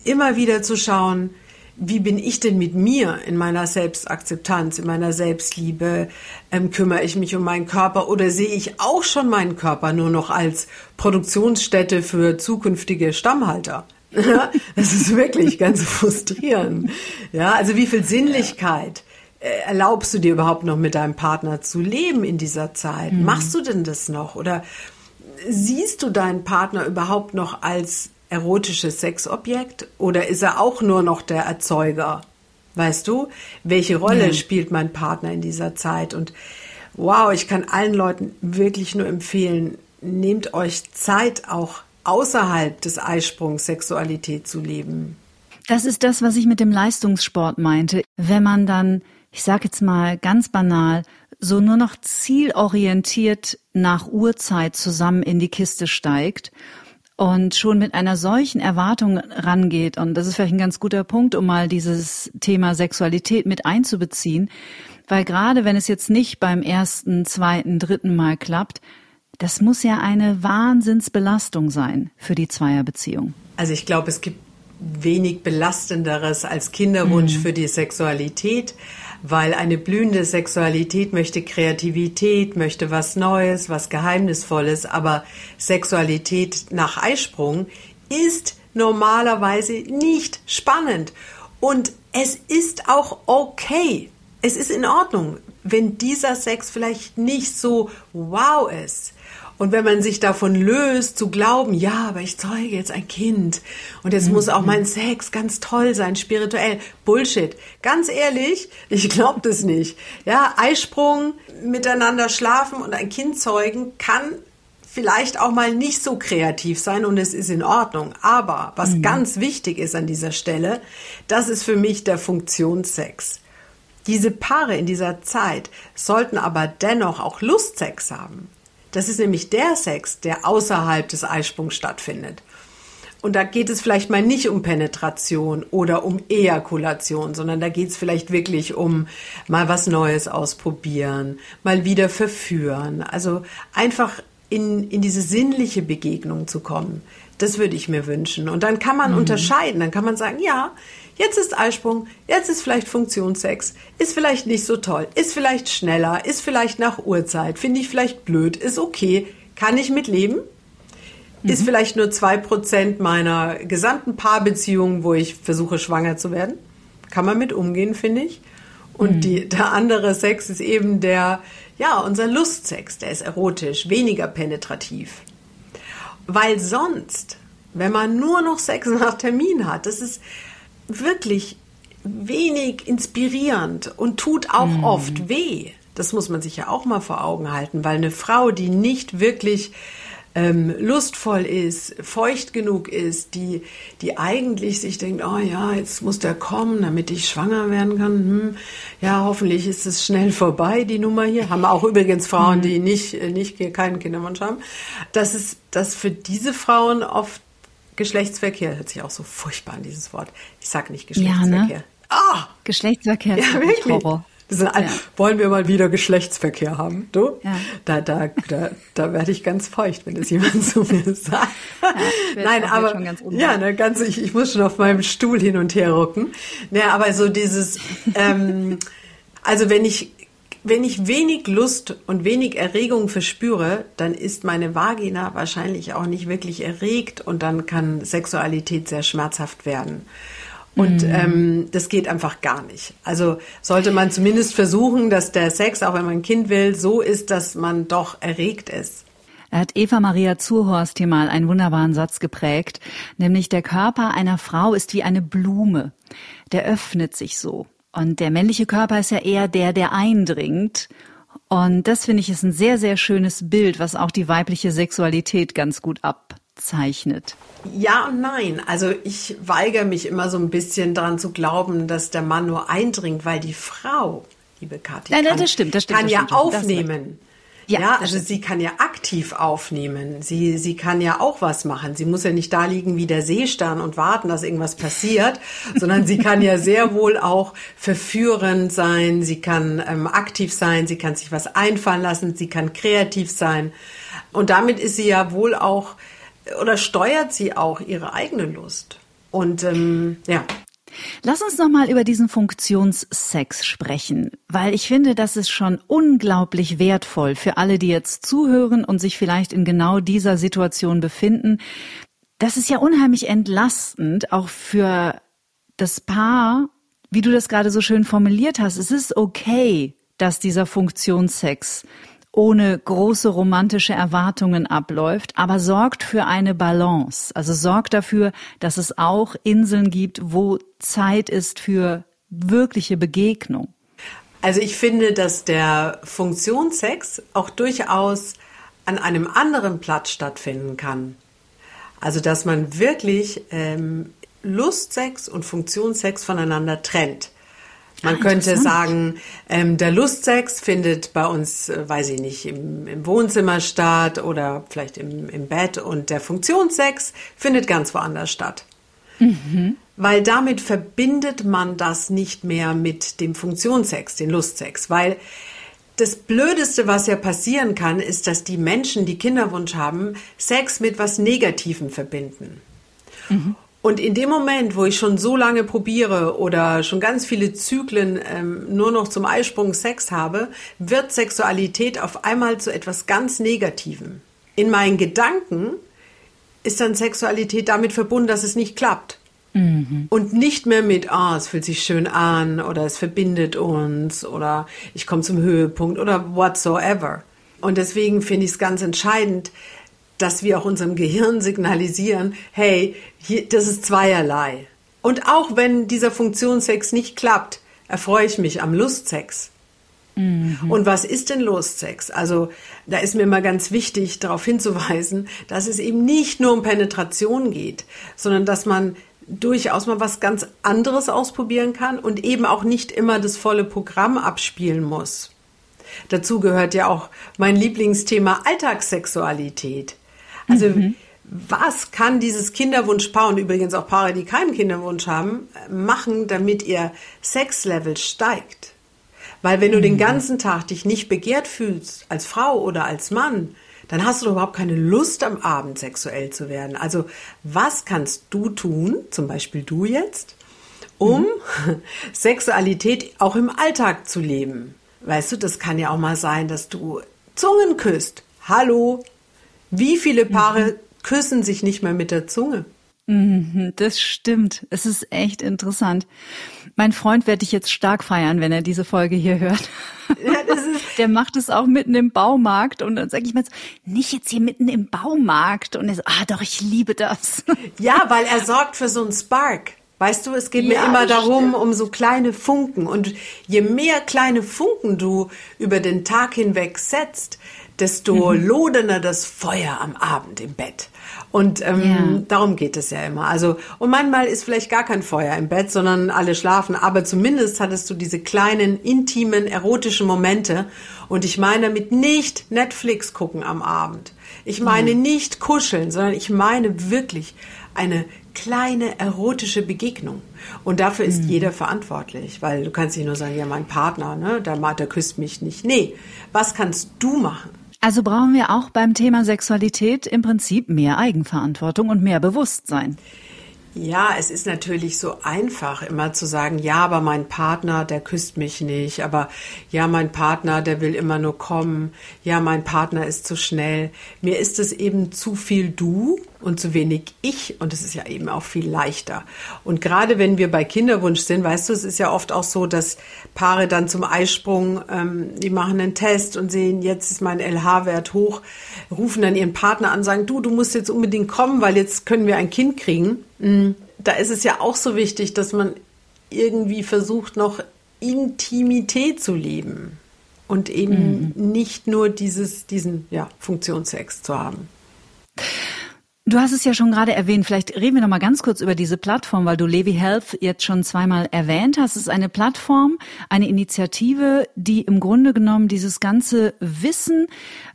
A: immer wieder zu schauen, wie bin ich denn mit mir in meiner Selbstakzeptanz, in meiner Selbstliebe? Ähm, kümmere ich mich um meinen Körper oder sehe ich auch schon meinen Körper nur noch als Produktionsstätte für zukünftige Stammhalter? das ist wirklich ganz frustrierend. Ja, also wie viel Sinnlichkeit äh, erlaubst du dir überhaupt noch mit deinem Partner zu leben in dieser Zeit? Mhm. Machst du denn das noch? Oder siehst du deinen Partner überhaupt noch als erotisches Sexobjekt oder ist er auch nur noch der Erzeuger? Weißt du, welche Rolle ja. spielt mein Partner in dieser Zeit? Und wow, ich kann allen Leuten wirklich nur empfehlen, nehmt euch Zeit, auch außerhalb des Eisprungs Sexualität zu leben.
C: Das ist das, was ich mit dem Leistungssport meinte. Wenn man dann, ich sage jetzt mal ganz banal, so nur noch zielorientiert nach Uhrzeit zusammen in die Kiste steigt und schon mit einer solchen Erwartung rangeht, und das ist vielleicht ein ganz guter Punkt, um mal dieses Thema Sexualität mit einzubeziehen, weil gerade wenn es jetzt nicht beim ersten, zweiten, dritten Mal klappt, das muss ja eine Wahnsinnsbelastung sein für die Zweierbeziehung.
A: Also ich glaube, es gibt wenig belastenderes als Kinderwunsch mhm. für die Sexualität, weil eine blühende Sexualität möchte Kreativität, möchte was Neues, was Geheimnisvolles, aber Sexualität nach Eisprung ist normalerweise nicht spannend und es ist auch okay. Es ist in Ordnung, wenn dieser Sex vielleicht nicht so wow ist. Und wenn man sich davon löst, zu glauben, ja, aber ich zeuge jetzt ein Kind und jetzt mhm. muss auch mein Sex ganz toll sein, spirituell. Bullshit. Ganz ehrlich, ich glaube das nicht. Ja, Eisprung, miteinander schlafen und ein Kind zeugen kann vielleicht auch mal nicht so kreativ sein und es ist in Ordnung. Aber was mhm. ganz wichtig ist an dieser Stelle, das ist für mich der Funktionssex. Diese Paare in dieser Zeit sollten aber dennoch auch Lustsex haben. Das ist nämlich der Sex, der außerhalb des Eisprungs stattfindet. Und da geht es vielleicht mal nicht um Penetration oder um Ejakulation, sondern da geht es vielleicht wirklich um mal was Neues ausprobieren, mal wieder verführen. Also einfach in, in diese sinnliche Begegnung zu kommen. Das würde ich mir wünschen. Und dann kann man mhm. unterscheiden. Dann kann man sagen, ja, Jetzt ist Eisprung, jetzt ist vielleicht Funktionssex, ist vielleicht nicht so toll, ist vielleicht schneller, ist vielleicht nach Uhrzeit, finde ich vielleicht blöd, ist okay, kann ich mitleben. Mhm. Ist vielleicht nur zwei Prozent meiner gesamten Paarbeziehungen, wo ich versuche, schwanger zu werden. Kann man mit umgehen, finde ich. Und mhm. die, der andere Sex ist eben der, ja, unser Lustsex, der ist erotisch, weniger penetrativ. Weil sonst, wenn man nur noch Sex nach Termin hat, das ist, wirklich wenig inspirierend und tut auch mhm. oft weh. Das muss man sich ja auch mal vor Augen halten, weil eine Frau, die nicht wirklich ähm, lustvoll ist, feucht genug ist, die, die eigentlich sich denkt, oh ja, jetzt muss der kommen, damit ich schwanger werden kann. Hm, ja, hoffentlich ist es schnell vorbei, die Nummer hier. Haben auch übrigens Frauen, mhm. die nicht, nicht keinen Kinderwunsch haben. Das ist, dass für diese Frauen oft Geschlechtsverkehr hört sich auch so furchtbar an dieses Wort. Ich sage nicht Geschlechtsverkehr. Ja, ne?
C: Ah! Geschlechtsverkehr ist ja, wirklich. Horror.
A: Ja. Wollen wir mal wieder Geschlechtsverkehr haben? Du? Ja. Da, da, da, da werde ich ganz feucht, wenn das jemand zu mir sagt. Nein, aber ja, ne, ganz, ich, ich muss schon auf meinem Stuhl hin und her rucken. Ne, aber so dieses, ähm, also wenn ich wenn ich wenig Lust und wenig Erregung verspüre, dann ist meine Vagina wahrscheinlich auch nicht wirklich erregt und dann kann Sexualität sehr schmerzhaft werden. Und mhm. ähm, das geht einfach gar nicht. Also sollte man zumindest versuchen, dass der Sex, auch wenn man ein Kind will, so ist, dass man doch erregt ist.
C: Er hat Eva Maria Zurhorst hier mal einen wunderbaren Satz geprägt, nämlich der Körper einer Frau ist wie eine Blume. Der öffnet sich so. Und der männliche Körper ist ja eher der, der eindringt. Und das finde ich ist ein sehr, sehr schönes Bild, was auch die weibliche Sexualität ganz gut abzeichnet.
A: Ja und nein. Also ich weigere mich immer so ein bisschen daran zu glauben, dass der Mann nur eindringt, weil die Frau, liebe Katja,
C: kann, das stimmt, das stimmt,
A: kann
C: das
A: ja aufnehmen. Ja, ja also sie kann ja aktiv aufnehmen. Sie, sie kann ja auch was machen. Sie muss ja nicht da liegen wie der Seestern und warten, dass irgendwas passiert, sondern sie kann ja sehr wohl auch verführend sein. Sie kann ähm, aktiv sein. Sie kann sich was einfallen lassen. Sie kann kreativ sein. Und damit ist sie ja wohl auch oder steuert sie auch ihre eigene Lust. Und ähm, ja.
C: Lass uns noch mal über diesen Funktionssex sprechen, weil ich finde, das ist schon unglaublich wertvoll für alle, die jetzt zuhören und sich vielleicht in genau dieser Situation befinden. Das ist ja unheimlich entlastend, auch für das Paar, wie du das gerade so schön formuliert hast. Es ist okay, dass dieser Funktionssex ohne große romantische Erwartungen abläuft, aber sorgt für eine Balance. Also sorgt dafür, dass es auch Inseln gibt, wo Zeit ist für wirkliche Begegnung.
A: Also ich finde, dass der Funktionssex auch durchaus an einem anderen Platz stattfinden kann. Also dass man wirklich ähm, Lustsex und Funktionssex voneinander trennt. Man ah, könnte sagen, ähm, der Lustsex findet bei uns, äh, weiß ich nicht, im, im Wohnzimmer statt oder vielleicht im, im, Bett und der Funktionssex findet ganz woanders statt. Mhm. Weil damit verbindet man das nicht mehr mit dem Funktionssex, den Lustsex, weil das Blödeste, was ja passieren kann, ist, dass die Menschen, die Kinderwunsch haben, Sex mit was Negativem verbinden. Mhm. Und in dem Moment, wo ich schon so lange probiere oder schon ganz viele Zyklen ähm, nur noch zum Eisprung Sex habe, wird Sexualität auf einmal zu etwas ganz Negativem. In meinen Gedanken ist dann Sexualität damit verbunden, dass es nicht klappt. Mhm. Und nicht mehr mit, ah, oh, es fühlt sich schön an oder es verbindet uns oder ich komme zum Höhepunkt oder whatsoever. Und deswegen finde ich es ganz entscheidend, dass wir auch unserem Gehirn signalisieren, hey, hier, das ist zweierlei. Und auch wenn dieser Funktionssex nicht klappt, erfreue ich mich am Lustsex. Mhm. Und was ist denn Lustsex? Also da ist mir immer ganz wichtig, darauf hinzuweisen, dass es eben nicht nur um Penetration geht, sondern dass man durchaus mal was ganz anderes ausprobieren kann und eben auch nicht immer das volle Programm abspielen muss. Dazu gehört ja auch mein Lieblingsthema Alltagssexualität. Also mhm. was kann dieses Kinderwunschpaar und übrigens auch Paare, die keinen Kinderwunsch haben, machen, damit ihr Sexlevel steigt? Weil wenn du mhm. den ganzen Tag dich nicht begehrt fühlst, als Frau oder als Mann, dann hast du überhaupt keine Lust am Abend sexuell zu werden. Also was kannst du tun, zum Beispiel du jetzt, um mhm. Sexualität auch im Alltag zu leben? Weißt du, das kann ja auch mal sein, dass du Zungen küsst. Hallo, wie viele Paare mhm. küssen sich nicht mehr mit der Zunge?
C: Mhm, das stimmt. Es ist echt interessant. Mein Freund werde ich jetzt stark feiern, wenn er diese Folge hier hört. Ja, der macht es auch mitten im Baumarkt und dann sage ich mir so, nicht jetzt hier mitten im Baumarkt und er so, ah doch, ich liebe das.
A: Ja, weil er sorgt für so einen Spark. Weißt du, es geht ja, mir immer darum, stimmt. um so kleine Funken. Und je mehr kleine Funken du über den Tag hinweg setzt, desto mhm. lodernder das Feuer am Abend im Bett. Und ähm, ja. darum geht es ja immer. Also, und manchmal ist vielleicht gar kein Feuer im Bett, sondern alle schlafen. Aber zumindest hattest du diese kleinen, intimen, erotischen Momente. Und ich meine damit nicht Netflix gucken am Abend. Ich meine mhm. nicht kuscheln, sondern ich meine wirklich eine kleine erotische Begegnung. Und dafür ist mhm. jeder verantwortlich, weil du kannst nicht nur sagen, ja, mein Partner, ne, der, der küsst mich nicht. Nee, was kannst du machen?
C: Also brauchen wir auch beim Thema Sexualität im Prinzip mehr Eigenverantwortung und mehr Bewusstsein.
A: Ja, es ist natürlich so einfach, immer zu sagen, ja, aber mein Partner, der küsst mich nicht, aber ja, mein Partner, der will immer nur kommen, ja, mein Partner ist zu schnell. Mir ist es eben zu viel du und zu wenig ich und es ist ja eben auch viel leichter. Und gerade wenn wir bei Kinderwunsch sind, weißt du, es ist ja oft auch so, dass Paare dann zum Eisprung, ähm, die machen einen Test und sehen, jetzt ist mein LH-Wert hoch, rufen dann ihren Partner an, sagen, du, du musst jetzt unbedingt kommen, weil jetzt können wir ein Kind kriegen. Mm, da ist es ja auch so wichtig, dass man irgendwie versucht, noch Intimität zu leben und eben mhm. nicht nur dieses, diesen ja, Funktionssex zu haben.
C: Du hast es ja schon gerade erwähnt. Vielleicht reden wir noch mal ganz kurz über diese Plattform, weil du Levi Health jetzt schon zweimal erwähnt hast. Es ist eine Plattform, eine Initiative, die im Grunde genommen dieses ganze Wissen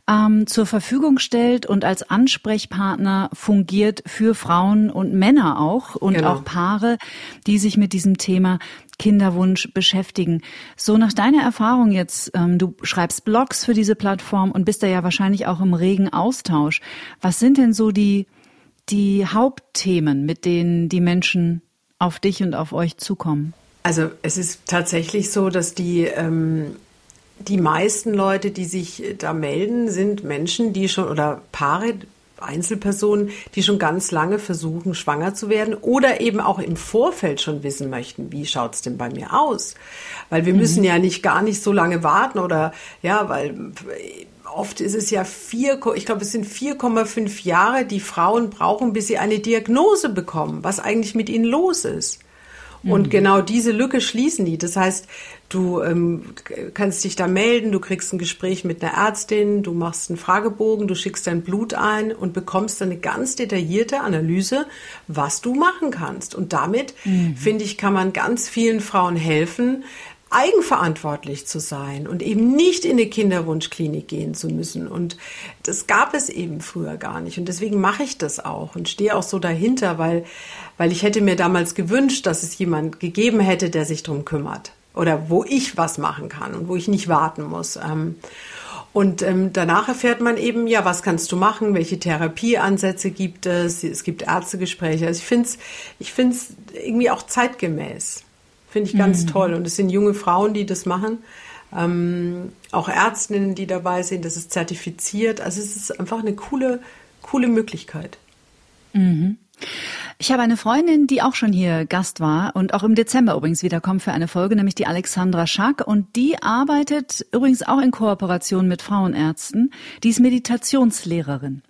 C: ähm, zur Verfügung stellt und als Ansprechpartner fungiert für Frauen und Männer auch und genau. auch Paare, die sich mit diesem Thema Kinderwunsch beschäftigen. So nach deiner Erfahrung jetzt, ähm, du schreibst Blogs für diese Plattform und bist da ja wahrscheinlich auch im regen Austausch. Was sind denn so die die Hauptthemen, mit denen die Menschen auf dich und auf euch zukommen?
A: Also es ist tatsächlich so, dass die ähm, die meisten Leute, die sich da melden, sind Menschen, die schon oder Paare, Einzelpersonen, die schon ganz lange versuchen, schwanger zu werden oder eben auch im Vorfeld schon wissen möchten, wie schaut es denn bei mir aus? Weil wir mhm. müssen ja nicht gar nicht so lange warten oder ja, weil oft ist es ja vier, ich glaube, es sind 4,5 Jahre, die Frauen brauchen, bis sie eine Diagnose bekommen, was eigentlich mit ihnen los ist. Und mhm. genau diese Lücke schließen die. Das heißt, du ähm, kannst dich da melden, du kriegst ein Gespräch mit einer Ärztin, du machst einen Fragebogen, du schickst dein Blut ein und bekommst dann eine ganz detaillierte Analyse, was du machen kannst. Und damit, mhm. finde ich, kann man ganz vielen Frauen helfen, eigenverantwortlich zu sein und eben nicht in eine Kinderwunschklinik gehen zu müssen. Und das gab es eben früher gar nicht. Und deswegen mache ich das auch und stehe auch so dahinter, weil, weil ich hätte mir damals gewünscht, dass es jemand gegeben hätte, der sich drum kümmert oder wo ich was machen kann und wo ich nicht warten muss. Ähm, Und ähm, danach erfährt man eben, ja, was kannst du machen, welche Therapieansätze gibt es, es gibt Ärztegespräche. Also ich finde es ich find's irgendwie auch zeitgemäß. Finde ich ganz mhm. toll. Und es sind junge Frauen, die das machen. Ähm, auch Ärztinnen, die dabei sind, das ist zertifiziert. Also es ist einfach eine coole, coole Möglichkeit.
C: Mhm. Ich habe eine Freundin, die auch schon hier Gast war und auch im Dezember übrigens wiederkommt für eine Folge, nämlich die Alexandra Schack. Und die arbeitet übrigens auch in Kooperation mit Frauenärzten. Die ist Meditationslehrerin.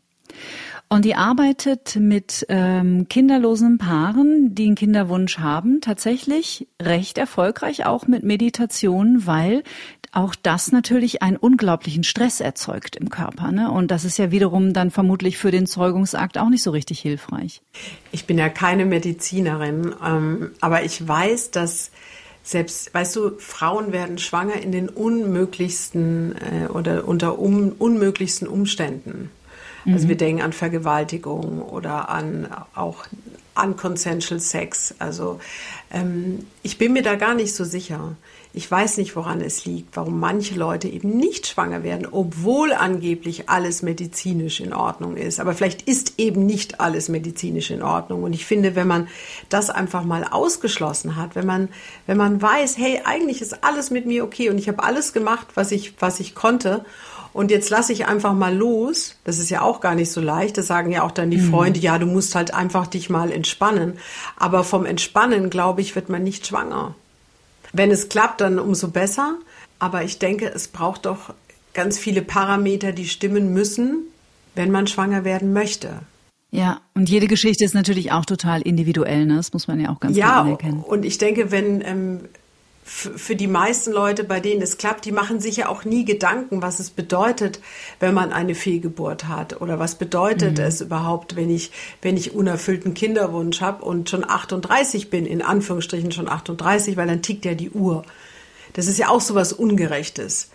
C: Und die arbeitet mit ähm, kinderlosen Paaren, die einen Kinderwunsch haben, tatsächlich recht erfolgreich auch mit Meditation, weil auch das natürlich einen unglaublichen Stress erzeugt im Körper. Ne? Und das ist ja wiederum dann vermutlich für den Zeugungsakt auch nicht so richtig hilfreich.
A: Ich bin ja keine Medizinerin, ähm, aber ich weiß, dass selbst, weißt du, Frauen werden schwanger in den unmöglichsten äh, oder unter um, unmöglichsten Umständen. Also wir mhm. denken an Vergewaltigung oder an auch unconsensual Sex. Also ähm, ich bin mir da gar nicht so sicher. Ich weiß nicht, woran es liegt, warum manche Leute eben nicht schwanger werden, obwohl angeblich alles medizinisch in Ordnung ist. Aber vielleicht ist eben nicht alles medizinisch in Ordnung. Und ich finde, wenn man das einfach mal ausgeschlossen hat, wenn man, wenn man weiß, hey, eigentlich ist alles mit mir okay und ich habe alles gemacht, was ich, was ich konnte und jetzt lasse ich einfach mal los. Das ist ja auch gar nicht so leicht. Das sagen ja auch dann die mhm. Freunde, ja, du musst halt einfach dich mal entspannen. Aber vom Entspannen, glaube ich, wird man nicht schwanger. Wenn es klappt, dann umso besser. Aber ich denke, es braucht doch ganz viele Parameter, die stimmen müssen, wenn man schwanger werden möchte.
C: Ja, und jede Geschichte ist natürlich auch total individuell, ne? das muss man ja auch ganz
A: ja,
C: klar anerkennen.
A: Ja, und ich denke, wenn ähm, für die meisten Leute, bei denen es klappt, die machen sich ja auch nie Gedanken, was es bedeutet, wenn man eine Fehlgeburt hat oder was bedeutet mhm. es überhaupt, wenn ich, wenn ich unerfüllten Kinderwunsch habe und schon 38 bin, in Anführungsstrichen schon 38, weil dann tickt ja die Uhr. Das ist ja auch so was Ungerechtes.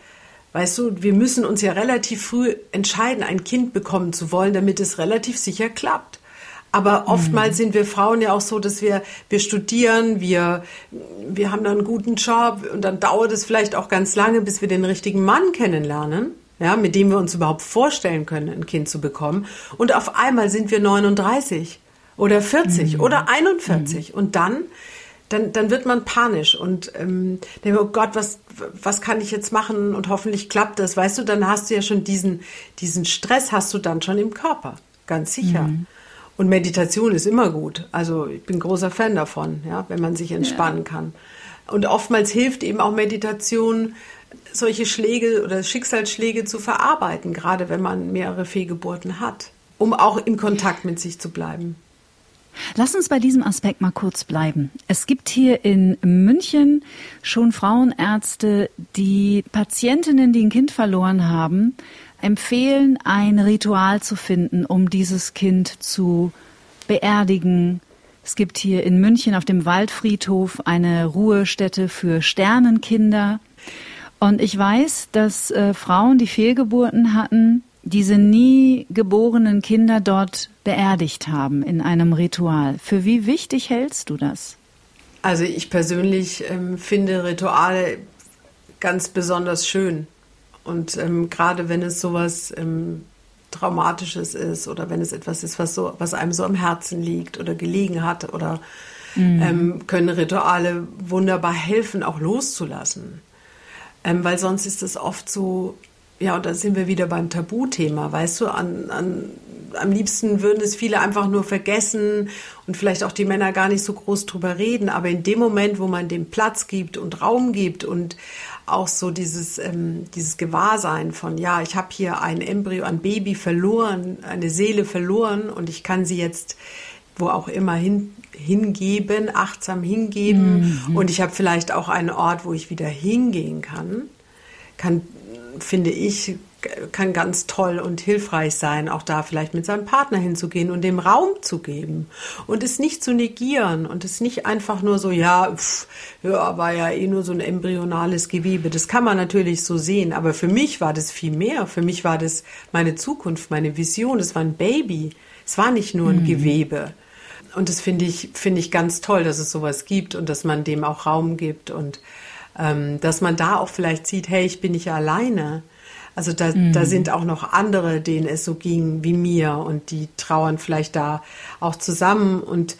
A: Weißt du, wir müssen uns ja relativ früh entscheiden, ein Kind bekommen zu wollen, damit es relativ sicher klappt. Aber oftmals mhm. sind wir Frauen ja auch so, dass wir, wir studieren, wir, wir haben dann einen guten Job und dann dauert es vielleicht auch ganz lange, bis wir den richtigen Mann kennenlernen. Ja, mit dem wir uns überhaupt vorstellen können, ein Kind zu bekommen. Und auf einmal sind wir 39 oder 40 mhm. oder 41. Mhm. Und dann, dann, dann wird man panisch und ähm, denkt, oh Gott, was, was kann ich jetzt machen? Und hoffentlich klappt das. Weißt du, dann hast du ja schon diesen, diesen Stress hast du dann schon im Körper. Ganz sicher. Mhm. Und Meditation ist immer gut. Also ich bin großer Fan davon, ja, wenn man sich entspannen ja. kann. Und oftmals hilft eben auch Meditation, solche Schläge oder Schicksalsschläge zu verarbeiten, gerade wenn man mehrere Fehlgeburten hat, um auch in Kontakt mit sich zu bleiben.
C: Lass uns bei diesem Aspekt mal kurz bleiben. Es gibt hier in München schon Frauenärzte, die Patientinnen, die ein Kind verloren haben, empfehlen, ein Ritual zu finden, um dieses Kind zu beerdigen. Es gibt hier in München auf dem Waldfriedhof eine Ruhestätte für Sternenkinder. Und ich weiß, dass äh, Frauen, die Fehlgeburten hatten, diese nie geborenen Kinder dort beerdigt haben in einem Ritual. Für wie wichtig hältst du das?
A: Also ich persönlich ähm, finde Rituale ganz besonders schön. Und ähm, gerade wenn es sowas ähm, Traumatisches ist oder wenn es etwas ist, was, so, was einem so am Herzen liegt oder gelegen hat oder mhm. ähm, können Rituale wunderbar helfen, auch loszulassen. Ähm, weil sonst ist es oft so, ja, und da sind wir wieder beim Tabuthema, weißt du, an, an, am liebsten würden es viele einfach nur vergessen und vielleicht auch die Männer gar nicht so groß drüber reden, aber in dem Moment, wo man dem Platz gibt und Raum gibt und auch so dieses, ähm, dieses Gewahrsein von, ja, ich habe hier ein Embryo, ein Baby verloren, eine Seele verloren und ich kann sie jetzt wo auch immer hin, hingeben, achtsam hingeben mhm. und ich habe vielleicht auch einen Ort, wo ich wieder hingehen kann, kann, finde ich, kann ganz toll und hilfreich sein, auch da vielleicht mit seinem Partner hinzugehen und dem Raum zu geben und es nicht zu negieren und es nicht einfach nur so, ja, pff, ja, war ja eh nur so ein embryonales Gewebe. Das kann man natürlich so sehen, aber für mich war das viel mehr. Für mich war das meine Zukunft, meine Vision. Es war ein Baby. Es war nicht nur ein mhm. Gewebe. Und das finde ich, finde ich ganz toll, dass es sowas gibt und dass man dem auch Raum gibt und ähm, dass man da auch vielleicht sieht, hey, ich bin nicht alleine. Also da, mhm. da sind auch noch andere, denen es so ging wie mir und die trauern vielleicht da auch zusammen und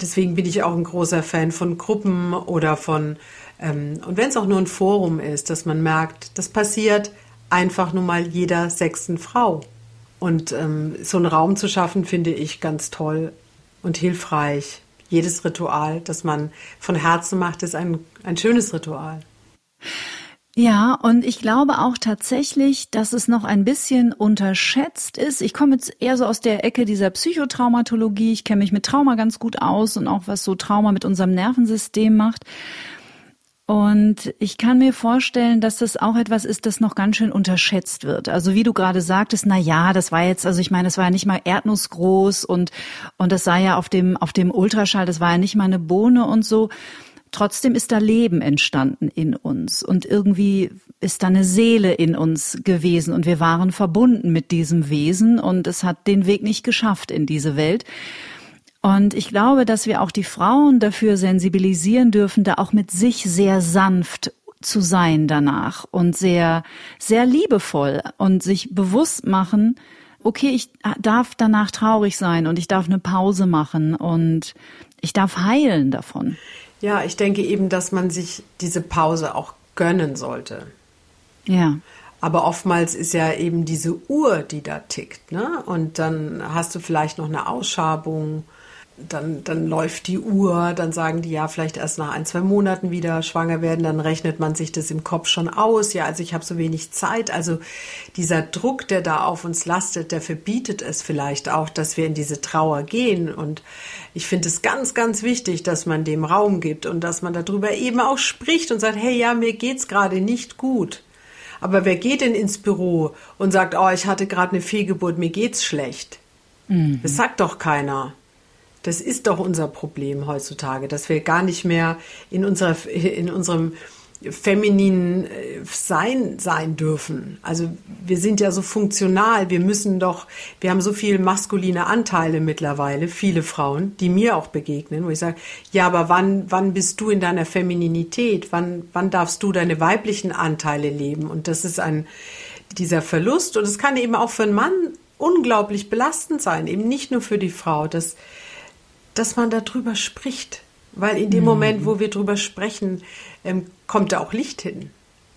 A: deswegen bin ich auch ein großer Fan von Gruppen oder von, ähm, und wenn es auch nur ein Forum ist, dass man merkt, das passiert einfach nur mal jeder sechsten Frau. Und ähm, so einen Raum zu schaffen, finde ich ganz toll und hilfreich. Jedes Ritual, das man von Herzen macht, ist ein, ein schönes Ritual.
C: Ja, und ich glaube auch tatsächlich, dass es noch ein bisschen unterschätzt ist. Ich komme jetzt eher so aus der Ecke dieser Psychotraumatologie. Ich kenne mich mit Trauma ganz gut aus und auch was so Trauma mit unserem Nervensystem macht. Und ich kann mir vorstellen, dass das auch etwas ist, das noch ganz schön unterschätzt wird. Also wie du gerade sagtest, na ja, das war jetzt, also ich meine, das war ja nicht mal erdnussgroß und, und das sah ja auf dem, auf dem Ultraschall, das war ja nicht mal eine Bohne und so. Trotzdem ist da Leben entstanden in uns und irgendwie ist da eine Seele in uns gewesen und wir waren verbunden mit diesem Wesen und es hat den Weg nicht geschafft in diese Welt. Und ich glaube, dass wir auch die Frauen dafür sensibilisieren dürfen, da auch mit sich sehr sanft zu sein danach und sehr, sehr liebevoll und sich bewusst machen, okay, ich darf danach traurig sein und ich darf eine Pause machen und ich darf heilen davon.
A: Ja, ich denke eben, dass man sich diese Pause auch gönnen sollte.
C: Ja.
A: Aber oftmals ist ja eben diese Uhr, die da tickt, ne? Und dann hast du vielleicht noch eine Ausschabung dann, dann läuft die Uhr, dann sagen die ja vielleicht erst nach ein, zwei Monaten wieder schwanger werden, dann rechnet man sich das im Kopf schon aus. Ja, also ich habe so wenig Zeit. Also dieser Druck, der da auf uns lastet, der verbietet es vielleicht auch, dass wir in diese Trauer gehen. Und ich finde es ganz, ganz wichtig, dass man dem Raum gibt und dass man darüber eben auch spricht und sagt, hey, ja, mir geht's gerade nicht gut. Aber wer geht denn ins Büro und sagt, oh, ich hatte gerade eine Fehlgeburt, mir geht's schlecht? Mhm. Das sagt doch keiner. Das ist doch unser Problem heutzutage, dass wir gar nicht mehr in, unserer, in unserem femininen äh, Sein sein dürfen. Also wir sind ja so funktional, wir müssen doch, wir haben so viele maskuline Anteile mittlerweile, viele Frauen, die mir auch begegnen, wo ich sage, ja, aber wann, wann bist du in deiner Femininität? Wann, wann darfst du deine weiblichen Anteile leben? Und das ist ein, dieser Verlust und es kann eben auch für einen Mann unglaublich belastend sein, eben nicht nur für die Frau, dass dass man darüber spricht. Weil in dem mhm. Moment, wo wir darüber sprechen, ähm, kommt da auch Licht hin.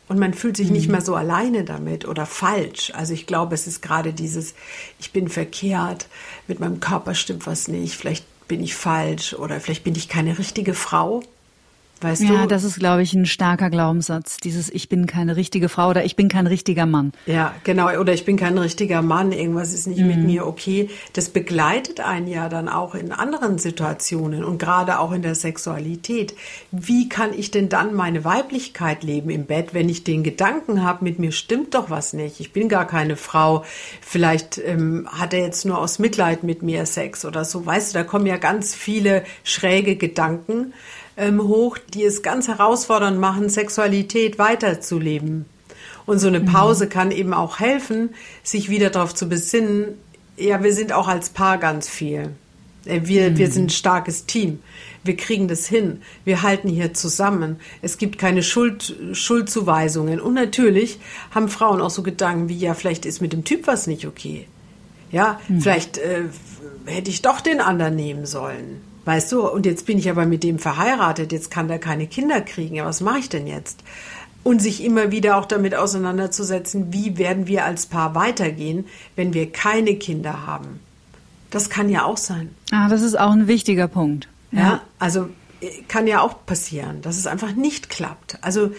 A: Und man fühlt sich mhm. nicht mehr so alleine damit oder falsch. Also ich glaube, es ist gerade dieses, ich bin verkehrt, mit meinem Körper stimmt was nicht, vielleicht bin ich falsch oder vielleicht bin ich keine richtige Frau. Weißt
C: ja,
A: du?
C: das ist, glaube ich, ein starker Glaubenssatz. Dieses Ich bin keine richtige Frau oder ich bin kein richtiger Mann.
A: Ja, genau. Oder ich bin kein richtiger Mann. Irgendwas ist nicht mhm. mit mir okay. Das begleitet einen ja dann auch in anderen Situationen und gerade auch in der Sexualität. Wie kann ich denn dann meine Weiblichkeit leben im Bett, wenn ich den Gedanken habe, mit mir stimmt doch was nicht. Ich bin gar keine Frau. Vielleicht ähm, hat er jetzt nur aus Mitleid mit mir Sex oder so. Weißt du, da kommen ja ganz viele schräge Gedanken ähm, hoch, die es ganz herausfordernd machen, Sexualität weiterzuleben. Und so eine mhm. Pause mhm. kann eben auch helfen, sich wieder darauf zu besinnen, ja, wir sind auch als Paar ganz viel. Äh, wir, mhm. wir sind ein starkes Team. Wir kriegen das hin. Wir halten hier zusammen. Es gibt keine Schuld, Schuldzuweisungen. Und natürlich haben Frauen auch so Gedanken wie, ja, vielleicht ist mit dem Typ was nicht okay. Ja, mhm. vielleicht äh, hätte ich doch den anderen nehmen sollen. Weißt du, und jetzt bin ich aber mit dem verheiratet, jetzt kann der keine Kinder kriegen. Ja, was mache ich denn jetzt? Und sich immer wieder auch damit auseinanderzusetzen, wie werden wir als Paar weitergehen, wenn wir keine Kinder haben. Das kann ja auch sein.
C: Ah, das ist auch ein wichtiger Punkt.
A: Ja, ja also äh, kann ja auch passieren, dass es einfach nicht klappt. Also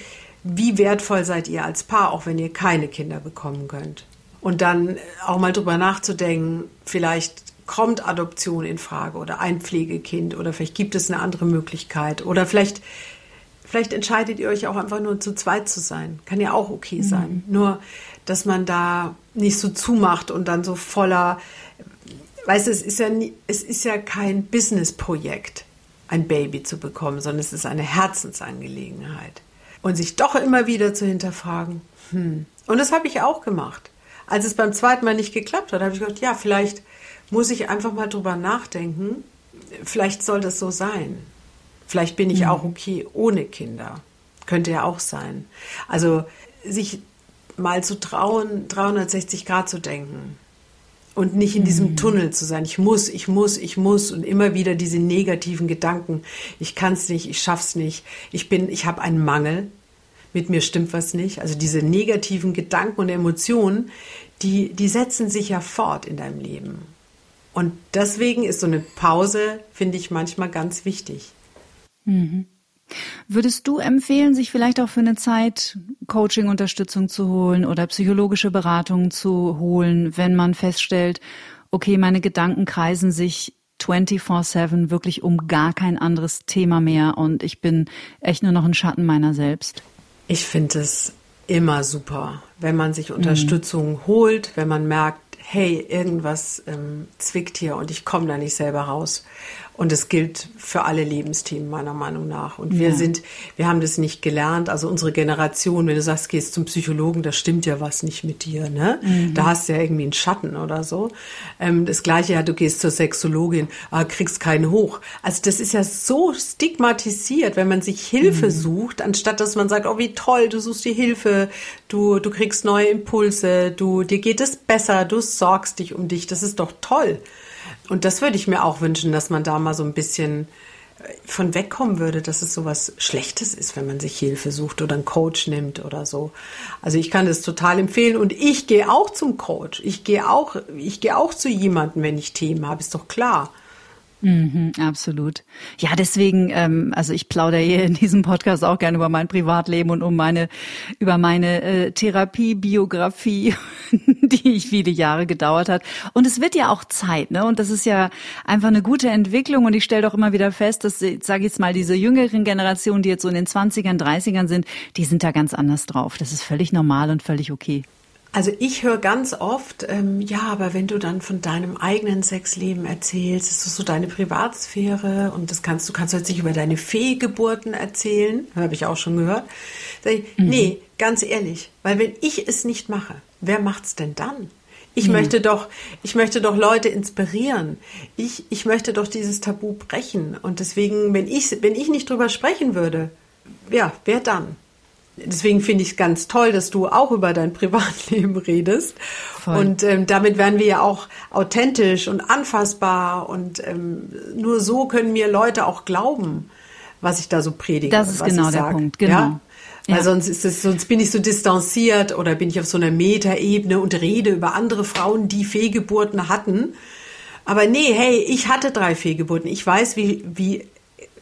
A: wie wertvoll seid ihr als Paar, auch wenn ihr keine Kinder bekommen könnt? Und dann auch mal drüber nachzudenken, vielleicht kommt Adoption in Frage oder ein Pflegekind oder vielleicht gibt es eine andere Möglichkeit oder vielleicht vielleicht entscheidet ihr euch auch einfach nur zu zweit zu sein. Kann ja auch okay mhm. sein. Nur dass man da nicht so zumacht und dann so voller weißt du, es ist ja nie, es ist ja kein Businessprojekt ein Baby zu bekommen, sondern es ist eine Herzensangelegenheit. Und sich doch immer wieder zu hinterfragen. Hm. Und das habe ich auch gemacht. Als es beim zweiten Mal nicht geklappt hat, habe ich gedacht, ja, vielleicht muss ich einfach mal drüber nachdenken. Vielleicht soll das so sein. Vielleicht bin ich mhm. auch okay ohne Kinder. Könnte ja auch sein. Also sich mal zu trauen, 360 Grad zu denken und nicht in diesem mhm. Tunnel zu sein. Ich muss, ich muss, ich muss und immer wieder diese negativen Gedanken. Ich kann es nicht, ich schaff's nicht. Ich bin, ich habe einen Mangel. Mit mir stimmt was nicht. Also diese negativen Gedanken und Emotionen, die, die setzen sich ja fort in deinem Leben. Und deswegen ist so eine Pause, finde ich, manchmal ganz wichtig.
C: Mhm. Würdest du empfehlen, sich vielleicht auch für eine Zeit Coaching-Unterstützung zu holen oder psychologische Beratung zu holen, wenn man feststellt, okay, meine Gedanken kreisen sich 24-7 wirklich um gar kein anderes Thema mehr und ich bin echt nur noch ein Schatten meiner selbst?
A: Ich finde es immer super, wenn man sich Unterstützung mhm. holt, wenn man merkt, hey, irgendwas ähm, zwickt hier und ich komme da nicht selber raus. Und es gilt für alle Lebensthemen meiner Meinung nach. Und wir ja. sind, wir haben das nicht gelernt. Also unsere Generation, wenn du sagst, gehst zum Psychologen, da stimmt ja was nicht mit dir, ne? Mhm. Da hast du ja irgendwie einen Schatten oder so. Ähm, das Gleiche, ja, du gehst zur Sexologin, aber kriegst keinen hoch. Also das ist ja so stigmatisiert, wenn man sich Hilfe mhm. sucht, anstatt dass man sagt, oh wie toll, du suchst dir Hilfe, du, du kriegst neue Impulse, du, dir geht es besser, du sorgst dich um dich. Das ist doch toll. Und das würde ich mir auch wünschen, dass man da mal so ein bisschen äh, von wegkommen würde, dass es so was Schlechtes ist, wenn man sich Hilfe sucht oder einen Coach nimmt oder so. Also ich kann das total empfehlen und ich gehe auch zum Coach. Ich gehe auch, ich gehe auch zu jemandem, wenn ich Themen habe, ist doch klar.
C: Mhm, absolut. Ja, deswegen, ähm, also ich plaudere hier in diesem Podcast auch gerne über mein Privatleben und um meine, über meine äh, Therapiebiografie, die ich viele Jahre gedauert hat. Und es wird ja auch Zeit, ne? Und das ist ja einfach eine gute Entwicklung. Und ich stelle doch immer wieder fest, dass, sage ich jetzt mal, diese jüngeren Generationen, die jetzt so in den 20ern, 30ern sind, die sind da ganz anders drauf. Das ist völlig normal und völlig okay.
A: Also ich höre ganz oft, ähm, ja, aber wenn du dann von deinem eigenen Sexleben erzählst, ist das so deine Privatsphäre und das kannst du kannst plötzlich über deine Fehlgeburten erzählen, habe ich auch schon gehört. Ich, mhm. Nee, ganz ehrlich, weil wenn ich es nicht mache, wer macht's denn dann? Ich mhm. möchte doch, ich möchte doch Leute inspirieren. Ich, ich möchte doch dieses Tabu brechen. Und deswegen, wenn ich, wenn ich nicht drüber sprechen würde, ja, wer dann? Deswegen finde ich es ganz toll, dass du auch über dein Privatleben redest. Voll. Und ähm, damit werden wir ja auch authentisch und anfassbar. Und ähm, nur so können mir Leute auch glauben, was ich da so predige.
C: Das ist genau der Punkt, genau. Ja?
A: Weil ja. sonst ist es, sonst bin ich so distanziert oder bin ich auf so einer Metaebene und rede über andere Frauen, die Fehlgeburten hatten. Aber nee, hey, ich hatte drei Fehlgeburten. Ich weiß, wie, wie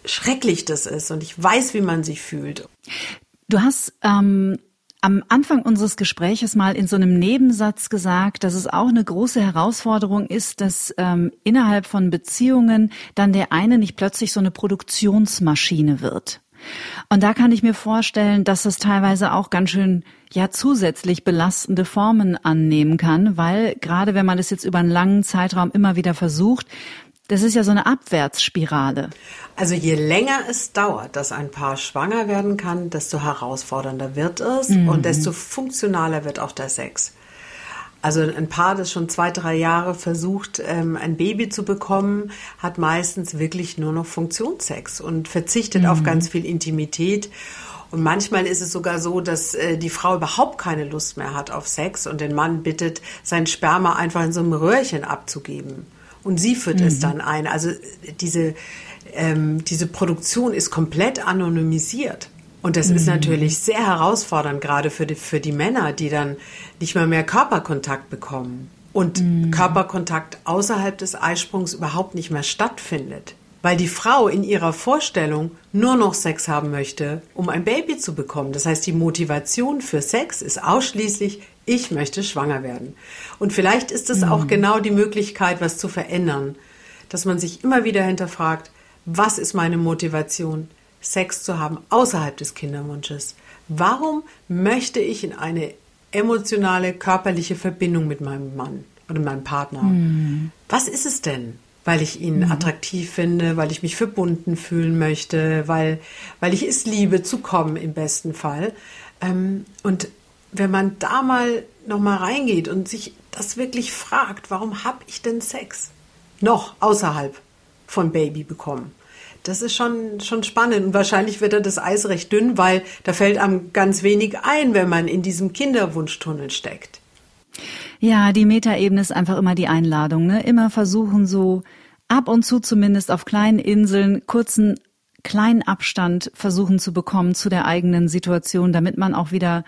A: schrecklich das ist und ich weiß, wie man sich fühlt.
C: Du hast ähm, am Anfang unseres Gespräches mal in so einem Nebensatz gesagt, dass es auch eine große Herausforderung ist, dass ähm, innerhalb von Beziehungen dann der eine nicht plötzlich so eine Produktionsmaschine wird. Und da kann ich mir vorstellen, dass das teilweise auch ganz schön ja zusätzlich belastende Formen annehmen kann, weil gerade wenn man das jetzt über einen langen Zeitraum immer wieder versucht, das ist ja so eine Abwärtsspirale.
A: Also je länger es dauert, dass ein Paar schwanger werden kann, desto herausfordernder wird es mhm. und desto funktionaler wird auch der Sex. Also ein Paar, das schon zwei, drei Jahre versucht, ähm, ein Baby zu bekommen, hat meistens wirklich nur noch Funktionssex und verzichtet mhm. auf ganz viel Intimität. Und manchmal ist es sogar so, dass äh, die Frau überhaupt keine Lust mehr hat auf Sex und den Mann bittet, sein Sperma einfach in so einem Röhrchen abzugeben und sie führt mhm. es dann ein. Also diese, ähm, diese Produktion ist komplett anonymisiert. Und das mhm. ist natürlich sehr herausfordernd, gerade für die, für die Männer, die dann nicht mal mehr Körperkontakt bekommen und mhm. Körperkontakt außerhalb des Eisprungs überhaupt nicht mehr stattfindet. Weil die Frau in ihrer Vorstellung nur noch Sex haben möchte, um ein Baby zu bekommen. Das heißt, die Motivation für Sex ist ausschließlich ich möchte schwanger werden. Und vielleicht ist es mhm. auch genau die Möglichkeit, was zu verändern, dass man sich immer wieder hinterfragt, was ist meine Motivation, Sex zu haben außerhalb des Kinderwunsches? Warum möchte ich in eine emotionale, körperliche Verbindung mit meinem Mann oder meinem Partner? Mhm. Was ist es denn? Weil ich ihn mhm. attraktiv finde, weil ich mich verbunden fühlen möchte, weil, weil ich es liebe zu kommen im besten Fall. Ähm, und wenn man da mal noch mal reingeht und sich das wirklich fragt, warum habe ich denn Sex? Noch außerhalb von Baby bekommen. Das ist schon, schon spannend. Und wahrscheinlich wird er das Eis recht dünn, weil da fällt einem ganz wenig ein, wenn man in diesem Kinderwunschtunnel steckt.
C: Ja, die Metaebene ist einfach immer die Einladung. Ne? Immer versuchen so ab und zu zumindest auf kleinen Inseln kurzen kleinen Abstand versuchen zu bekommen zu der eigenen Situation, damit man auch wieder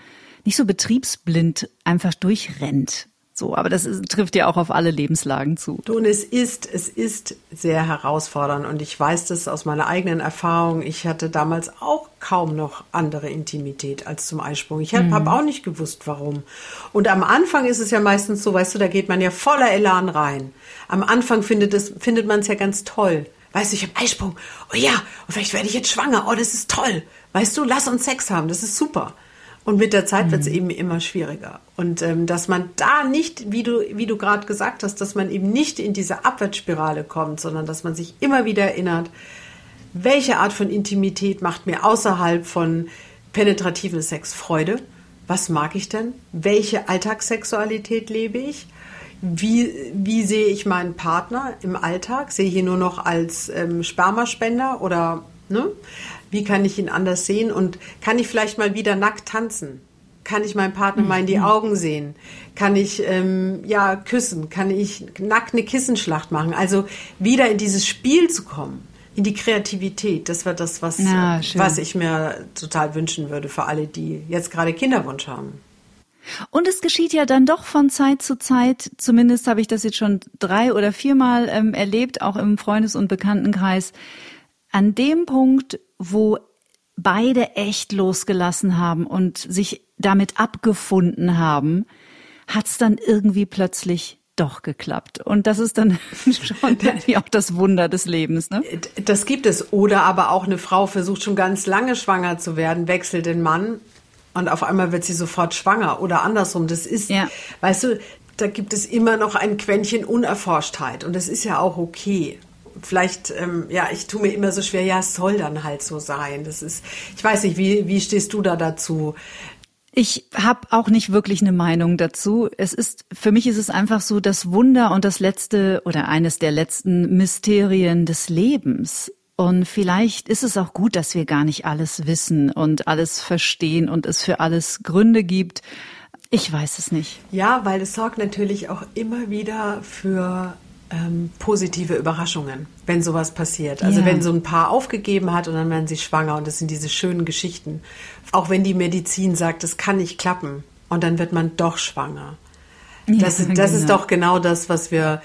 C: nicht so betriebsblind einfach durchrennt. So, aber das ist, trifft ja auch auf alle Lebenslagen zu.
A: Du, und es ist, es ist sehr herausfordernd und ich weiß das aus meiner eigenen Erfahrung. Ich hatte damals auch kaum noch andere Intimität als zum Eisprung. Ich habe mhm. auch nicht gewusst, warum. Und am Anfang ist es ja meistens so, weißt du, da geht man ja voller Elan rein. Am Anfang findet es, findet man es ja ganz toll. Weißt du, ich habe Eisprung. Oh ja, und vielleicht werde ich jetzt schwanger. Oh, das ist toll. Weißt du, lass uns Sex haben. Das ist super. Und mit der Zeit mhm. wird es eben immer schwieriger. Und ähm, dass man da nicht, wie du, wie du gerade gesagt hast, dass man eben nicht in diese Abwärtsspirale kommt, sondern dass man sich immer wieder erinnert, welche Art von Intimität macht mir außerhalb von penetrativen Sex Freude? Was mag ich denn? Welche Alltagssexualität lebe ich? Wie, wie sehe ich meinen Partner im Alltag? Sehe ich ihn nur noch als ähm, Spermaspender oder ne? Wie kann ich ihn anders sehen? Und kann ich vielleicht mal wieder nackt tanzen? Kann ich meinen Partner mal in die mhm. Augen sehen? Kann ich ähm, ja küssen? Kann ich nackt eine Kissenschlacht machen? Also wieder in dieses Spiel zu kommen, in die Kreativität. Das wäre das, was, ja, was ich mir total wünschen würde für alle, die jetzt gerade Kinderwunsch haben.
C: Und es geschieht ja dann doch von Zeit zu Zeit, zumindest habe ich das jetzt schon drei oder viermal ähm, erlebt, auch im Freundes- und Bekanntenkreis, an dem Punkt, wo beide echt losgelassen haben und sich damit abgefunden haben, hat's dann irgendwie plötzlich doch geklappt. Und das ist dann schon irgendwie auch das Wunder des Lebens. Ne?
A: Das gibt es. Oder aber auch eine Frau versucht schon ganz lange schwanger zu werden, wechselt den Mann und auf einmal wird sie sofort schwanger. Oder andersrum. Das ist, ja. weißt du, da gibt es immer noch ein Quäntchen Unerforschtheit. Und das ist ja auch okay vielleicht, ähm, ja, ich tue mir immer so schwer, ja, es soll dann halt so sein. Das ist, ich weiß nicht, wie, wie stehst du da dazu?
C: Ich habe auch nicht wirklich eine Meinung dazu. Es ist für mich ist es einfach so das Wunder und das letzte oder eines der letzten Mysterien des Lebens. Und vielleicht ist es auch gut, dass wir gar nicht alles wissen und alles verstehen und es für alles Gründe gibt. Ich weiß es nicht.
A: Ja, weil es sorgt natürlich auch immer wieder für ähm, positive Überraschungen, wenn sowas passiert. Also ja. wenn so ein Paar aufgegeben hat und dann werden sie schwanger und das sind diese schönen Geschichten. Auch wenn die Medizin sagt, es kann nicht klappen und dann wird man doch schwanger. Ja, das, das genau. ist doch genau das, was wir,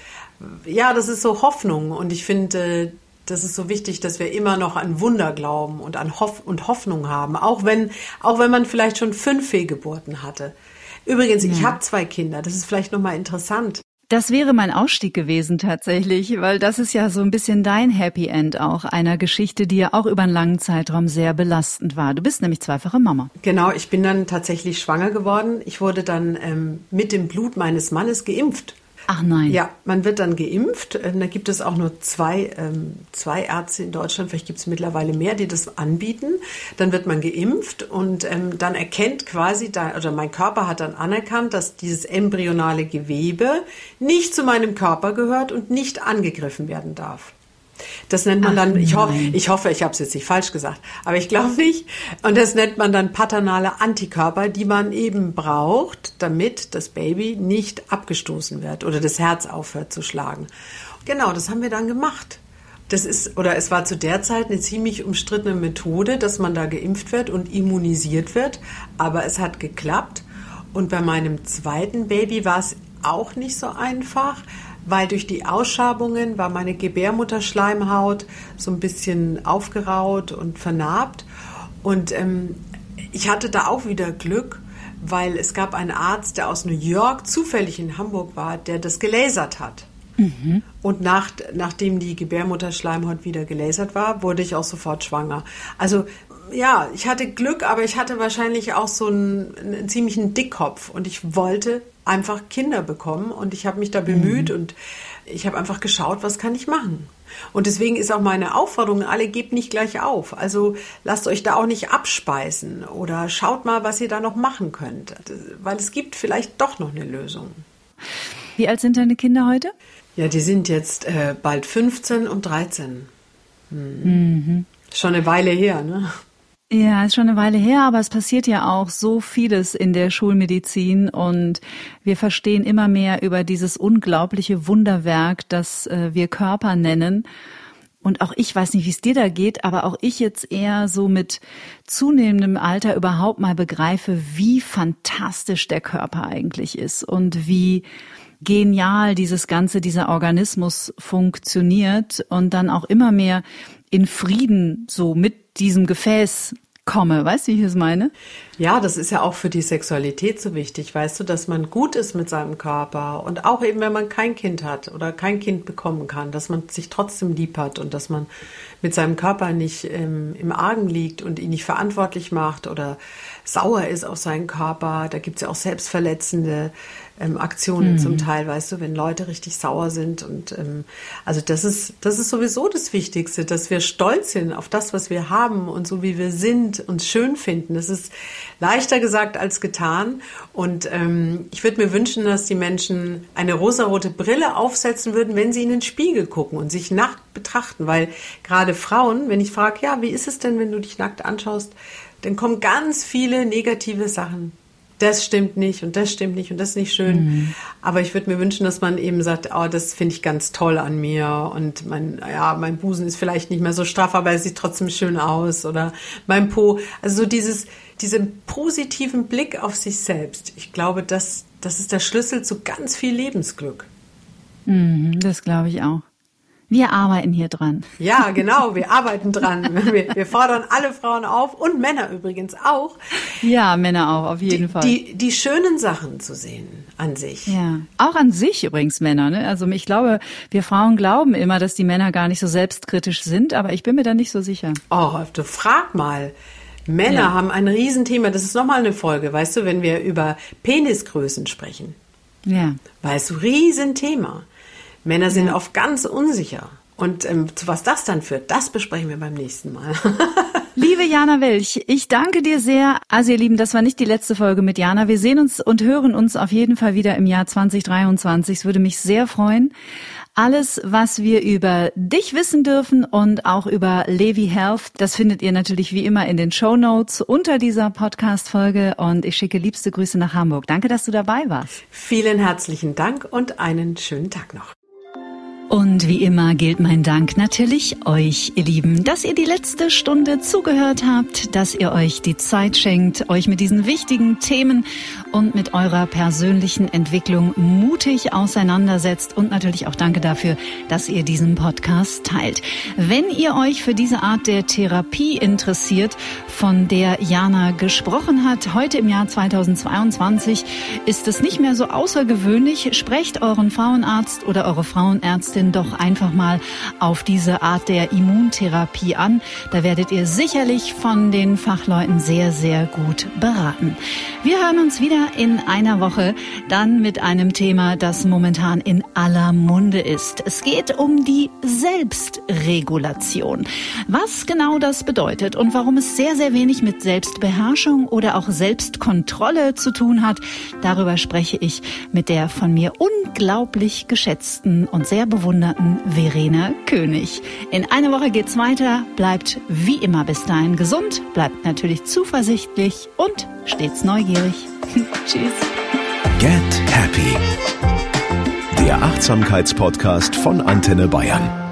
A: ja, das ist so Hoffnung und ich finde, das ist so wichtig, dass wir immer noch an Wunder glauben und an Hoff und Hoffnung haben, auch wenn, auch wenn man vielleicht schon fünf Fehlgeburten hatte. Übrigens, ja. ich habe zwei Kinder. Das ist vielleicht nochmal interessant.
C: Das wäre mein Ausstieg gewesen tatsächlich, weil das ist ja so ein bisschen dein Happy End auch einer Geschichte, die ja auch über einen langen Zeitraum sehr belastend war. Du bist nämlich zweifache Mama.
A: Genau, ich bin dann tatsächlich schwanger geworden. Ich wurde dann ähm, mit dem Blut meines Mannes geimpft.
C: Ach nein.
A: Ja, man wird dann geimpft. Äh, da gibt es auch nur zwei, ähm, zwei Ärzte in Deutschland, vielleicht gibt es mittlerweile mehr, die das anbieten. Dann wird man geimpft und ähm, dann erkennt quasi, da, oder mein Körper hat dann anerkannt, dass dieses embryonale Gewebe nicht zu meinem Körper gehört und nicht angegriffen werden darf. Das nennt man Ach, dann, ich, ho ich hoffe, ich habe es jetzt nicht falsch gesagt, aber ich glaube nicht. Und das nennt man dann paternale Antikörper, die man eben braucht, damit das Baby nicht abgestoßen wird oder das Herz aufhört zu schlagen. Genau, das haben wir dann gemacht. Das ist, oder es war zu der Zeit eine ziemlich umstrittene Methode, dass man da geimpft wird und immunisiert wird. Aber es hat geklappt. Und bei meinem zweiten Baby war es auch nicht so einfach weil durch die Ausschabungen war meine Gebärmutterschleimhaut so ein bisschen aufgeraut und vernarbt. Und ähm, ich hatte da auch wieder Glück, weil es gab einen Arzt, der aus New York zufällig in Hamburg war, der das gelasert hat. Mhm. Und nach, nachdem die Gebärmutterschleimhaut wieder gelasert war, wurde ich auch sofort schwanger. Also ja, ich hatte Glück, aber ich hatte wahrscheinlich auch so einen, einen ziemlichen Dickkopf und ich wollte einfach Kinder bekommen und ich habe mich da bemüht mhm. und ich habe einfach geschaut, was kann ich machen. Und deswegen ist auch meine Aufforderung, alle gebt nicht gleich auf. Also lasst euch da auch nicht abspeisen oder schaut mal, was ihr da noch machen könnt, weil es gibt vielleicht doch noch eine Lösung.
C: Wie alt sind deine Kinder heute?
A: Ja, die sind jetzt äh, bald 15 und 13. Mhm. Schon eine Weile her, ne?
C: Ja, ist schon eine Weile her, aber es passiert ja auch so vieles in der Schulmedizin und wir verstehen immer mehr über dieses unglaubliche Wunderwerk, das äh, wir Körper nennen. Und auch ich weiß nicht, wie es dir da geht, aber auch ich jetzt eher so mit zunehmendem Alter überhaupt mal begreife, wie fantastisch der Körper eigentlich ist und wie genial dieses ganze, dieser Organismus funktioniert und dann auch immer mehr in Frieden so mit diesem Gefäß komme. Weißt du, wie ich es meine?
A: Ja, das ist ja auch für die Sexualität so wichtig, weißt du, dass man gut ist mit seinem Körper und auch eben, wenn man kein Kind hat oder kein Kind bekommen kann, dass man sich trotzdem lieb hat und dass man mit seinem Körper nicht ähm, im Argen liegt und ihn nicht verantwortlich macht oder sauer ist auf seinen Körper. Da gibt es ja auch selbstverletzende ähm, Aktionen mhm. zum Teil, weißt du, wenn Leute richtig sauer sind. Und ähm, also das ist, das ist sowieso das Wichtigste, dass wir stolz sind auf das, was wir haben und so wie wir sind, uns schön finden. Das ist leichter gesagt als getan. Und ähm, ich würde mir wünschen, dass die Menschen eine rosarote Brille aufsetzen würden, wenn sie in den Spiegel gucken und sich nackt betrachten. Weil gerade Frauen, wenn ich frage, ja, wie ist es denn, wenn du dich nackt anschaust, dann kommen ganz viele negative Sachen das stimmt nicht und das stimmt nicht und das ist nicht schön. Mhm. Aber ich würde mir wünschen, dass man eben sagt, oh, das finde ich ganz toll an mir und mein, ja, mein Busen ist vielleicht nicht mehr so straff, aber er sieht trotzdem schön aus oder mein Po. Also so dieses, diesen positiven Blick auf sich selbst. Ich glaube, das, das ist der Schlüssel zu ganz viel Lebensglück.
C: Mhm, das glaube ich auch. Wir arbeiten hier dran.
A: Ja, genau, wir arbeiten dran. Wir, wir, fordern alle Frauen auf und Männer übrigens auch.
C: Ja, Männer auch, auf jeden
A: die,
C: Fall.
A: Die, die schönen Sachen zu sehen an sich.
C: Ja, auch an sich übrigens Männer. Ne? Also ich glaube, wir Frauen glauben immer, dass die Männer gar nicht so selbstkritisch sind, aber ich bin mir da nicht so sicher.
A: Oh, du frag mal. Männer ja. haben ein Riesenthema. Das ist nochmal eine Folge, weißt du, wenn wir über Penisgrößen sprechen.
C: Ja.
A: Weißt du, Riesenthema. Männer sind oft ganz unsicher. Und ähm, zu was das dann führt, das besprechen wir beim nächsten Mal.
C: Liebe Jana Welch, ich danke dir sehr. Also ihr Lieben, das war nicht die letzte Folge mit Jana. Wir sehen uns und hören uns auf jeden Fall wieder im Jahr 2023. Es würde mich sehr freuen. Alles, was wir über dich wissen dürfen und auch über Levi Health, das findet ihr natürlich wie immer in den Show Notes unter dieser Podcast-Folge. Und ich schicke liebste Grüße nach Hamburg. Danke, dass du dabei warst.
A: Vielen herzlichen Dank und einen schönen Tag noch.
C: Und wie immer gilt mein Dank natürlich euch, ihr Lieben, dass ihr die letzte Stunde zugehört habt, dass ihr euch die Zeit schenkt, euch mit diesen wichtigen Themen und mit eurer persönlichen Entwicklung mutig auseinandersetzt und natürlich auch danke dafür, dass ihr diesen Podcast teilt. Wenn ihr euch für diese Art der Therapie interessiert, von der Jana gesprochen hat, heute im Jahr 2022 ist es nicht mehr so außergewöhnlich. Sprecht euren Frauenarzt oder eure Frauenärztin doch einfach mal auf diese Art der Immuntherapie an. Da werdet ihr sicherlich von den Fachleuten sehr, sehr gut beraten. Wir hören uns wieder in einer Woche, dann mit einem Thema, das momentan in aller Munde ist. Es geht um die Selbstregulation. Was genau das bedeutet und warum es sehr, sehr wenig mit Selbstbeherrschung oder auch Selbstkontrolle zu tun hat, darüber spreche ich mit der von mir unglaublich geschätzten und sehr bewunderten Verena König. In einer Woche geht's weiter. Bleibt wie immer bis dahin gesund, bleibt natürlich zuversichtlich und stets neugierig. Tschüss.
B: Get Happy. Der Achtsamkeitspodcast von Antenne Bayern.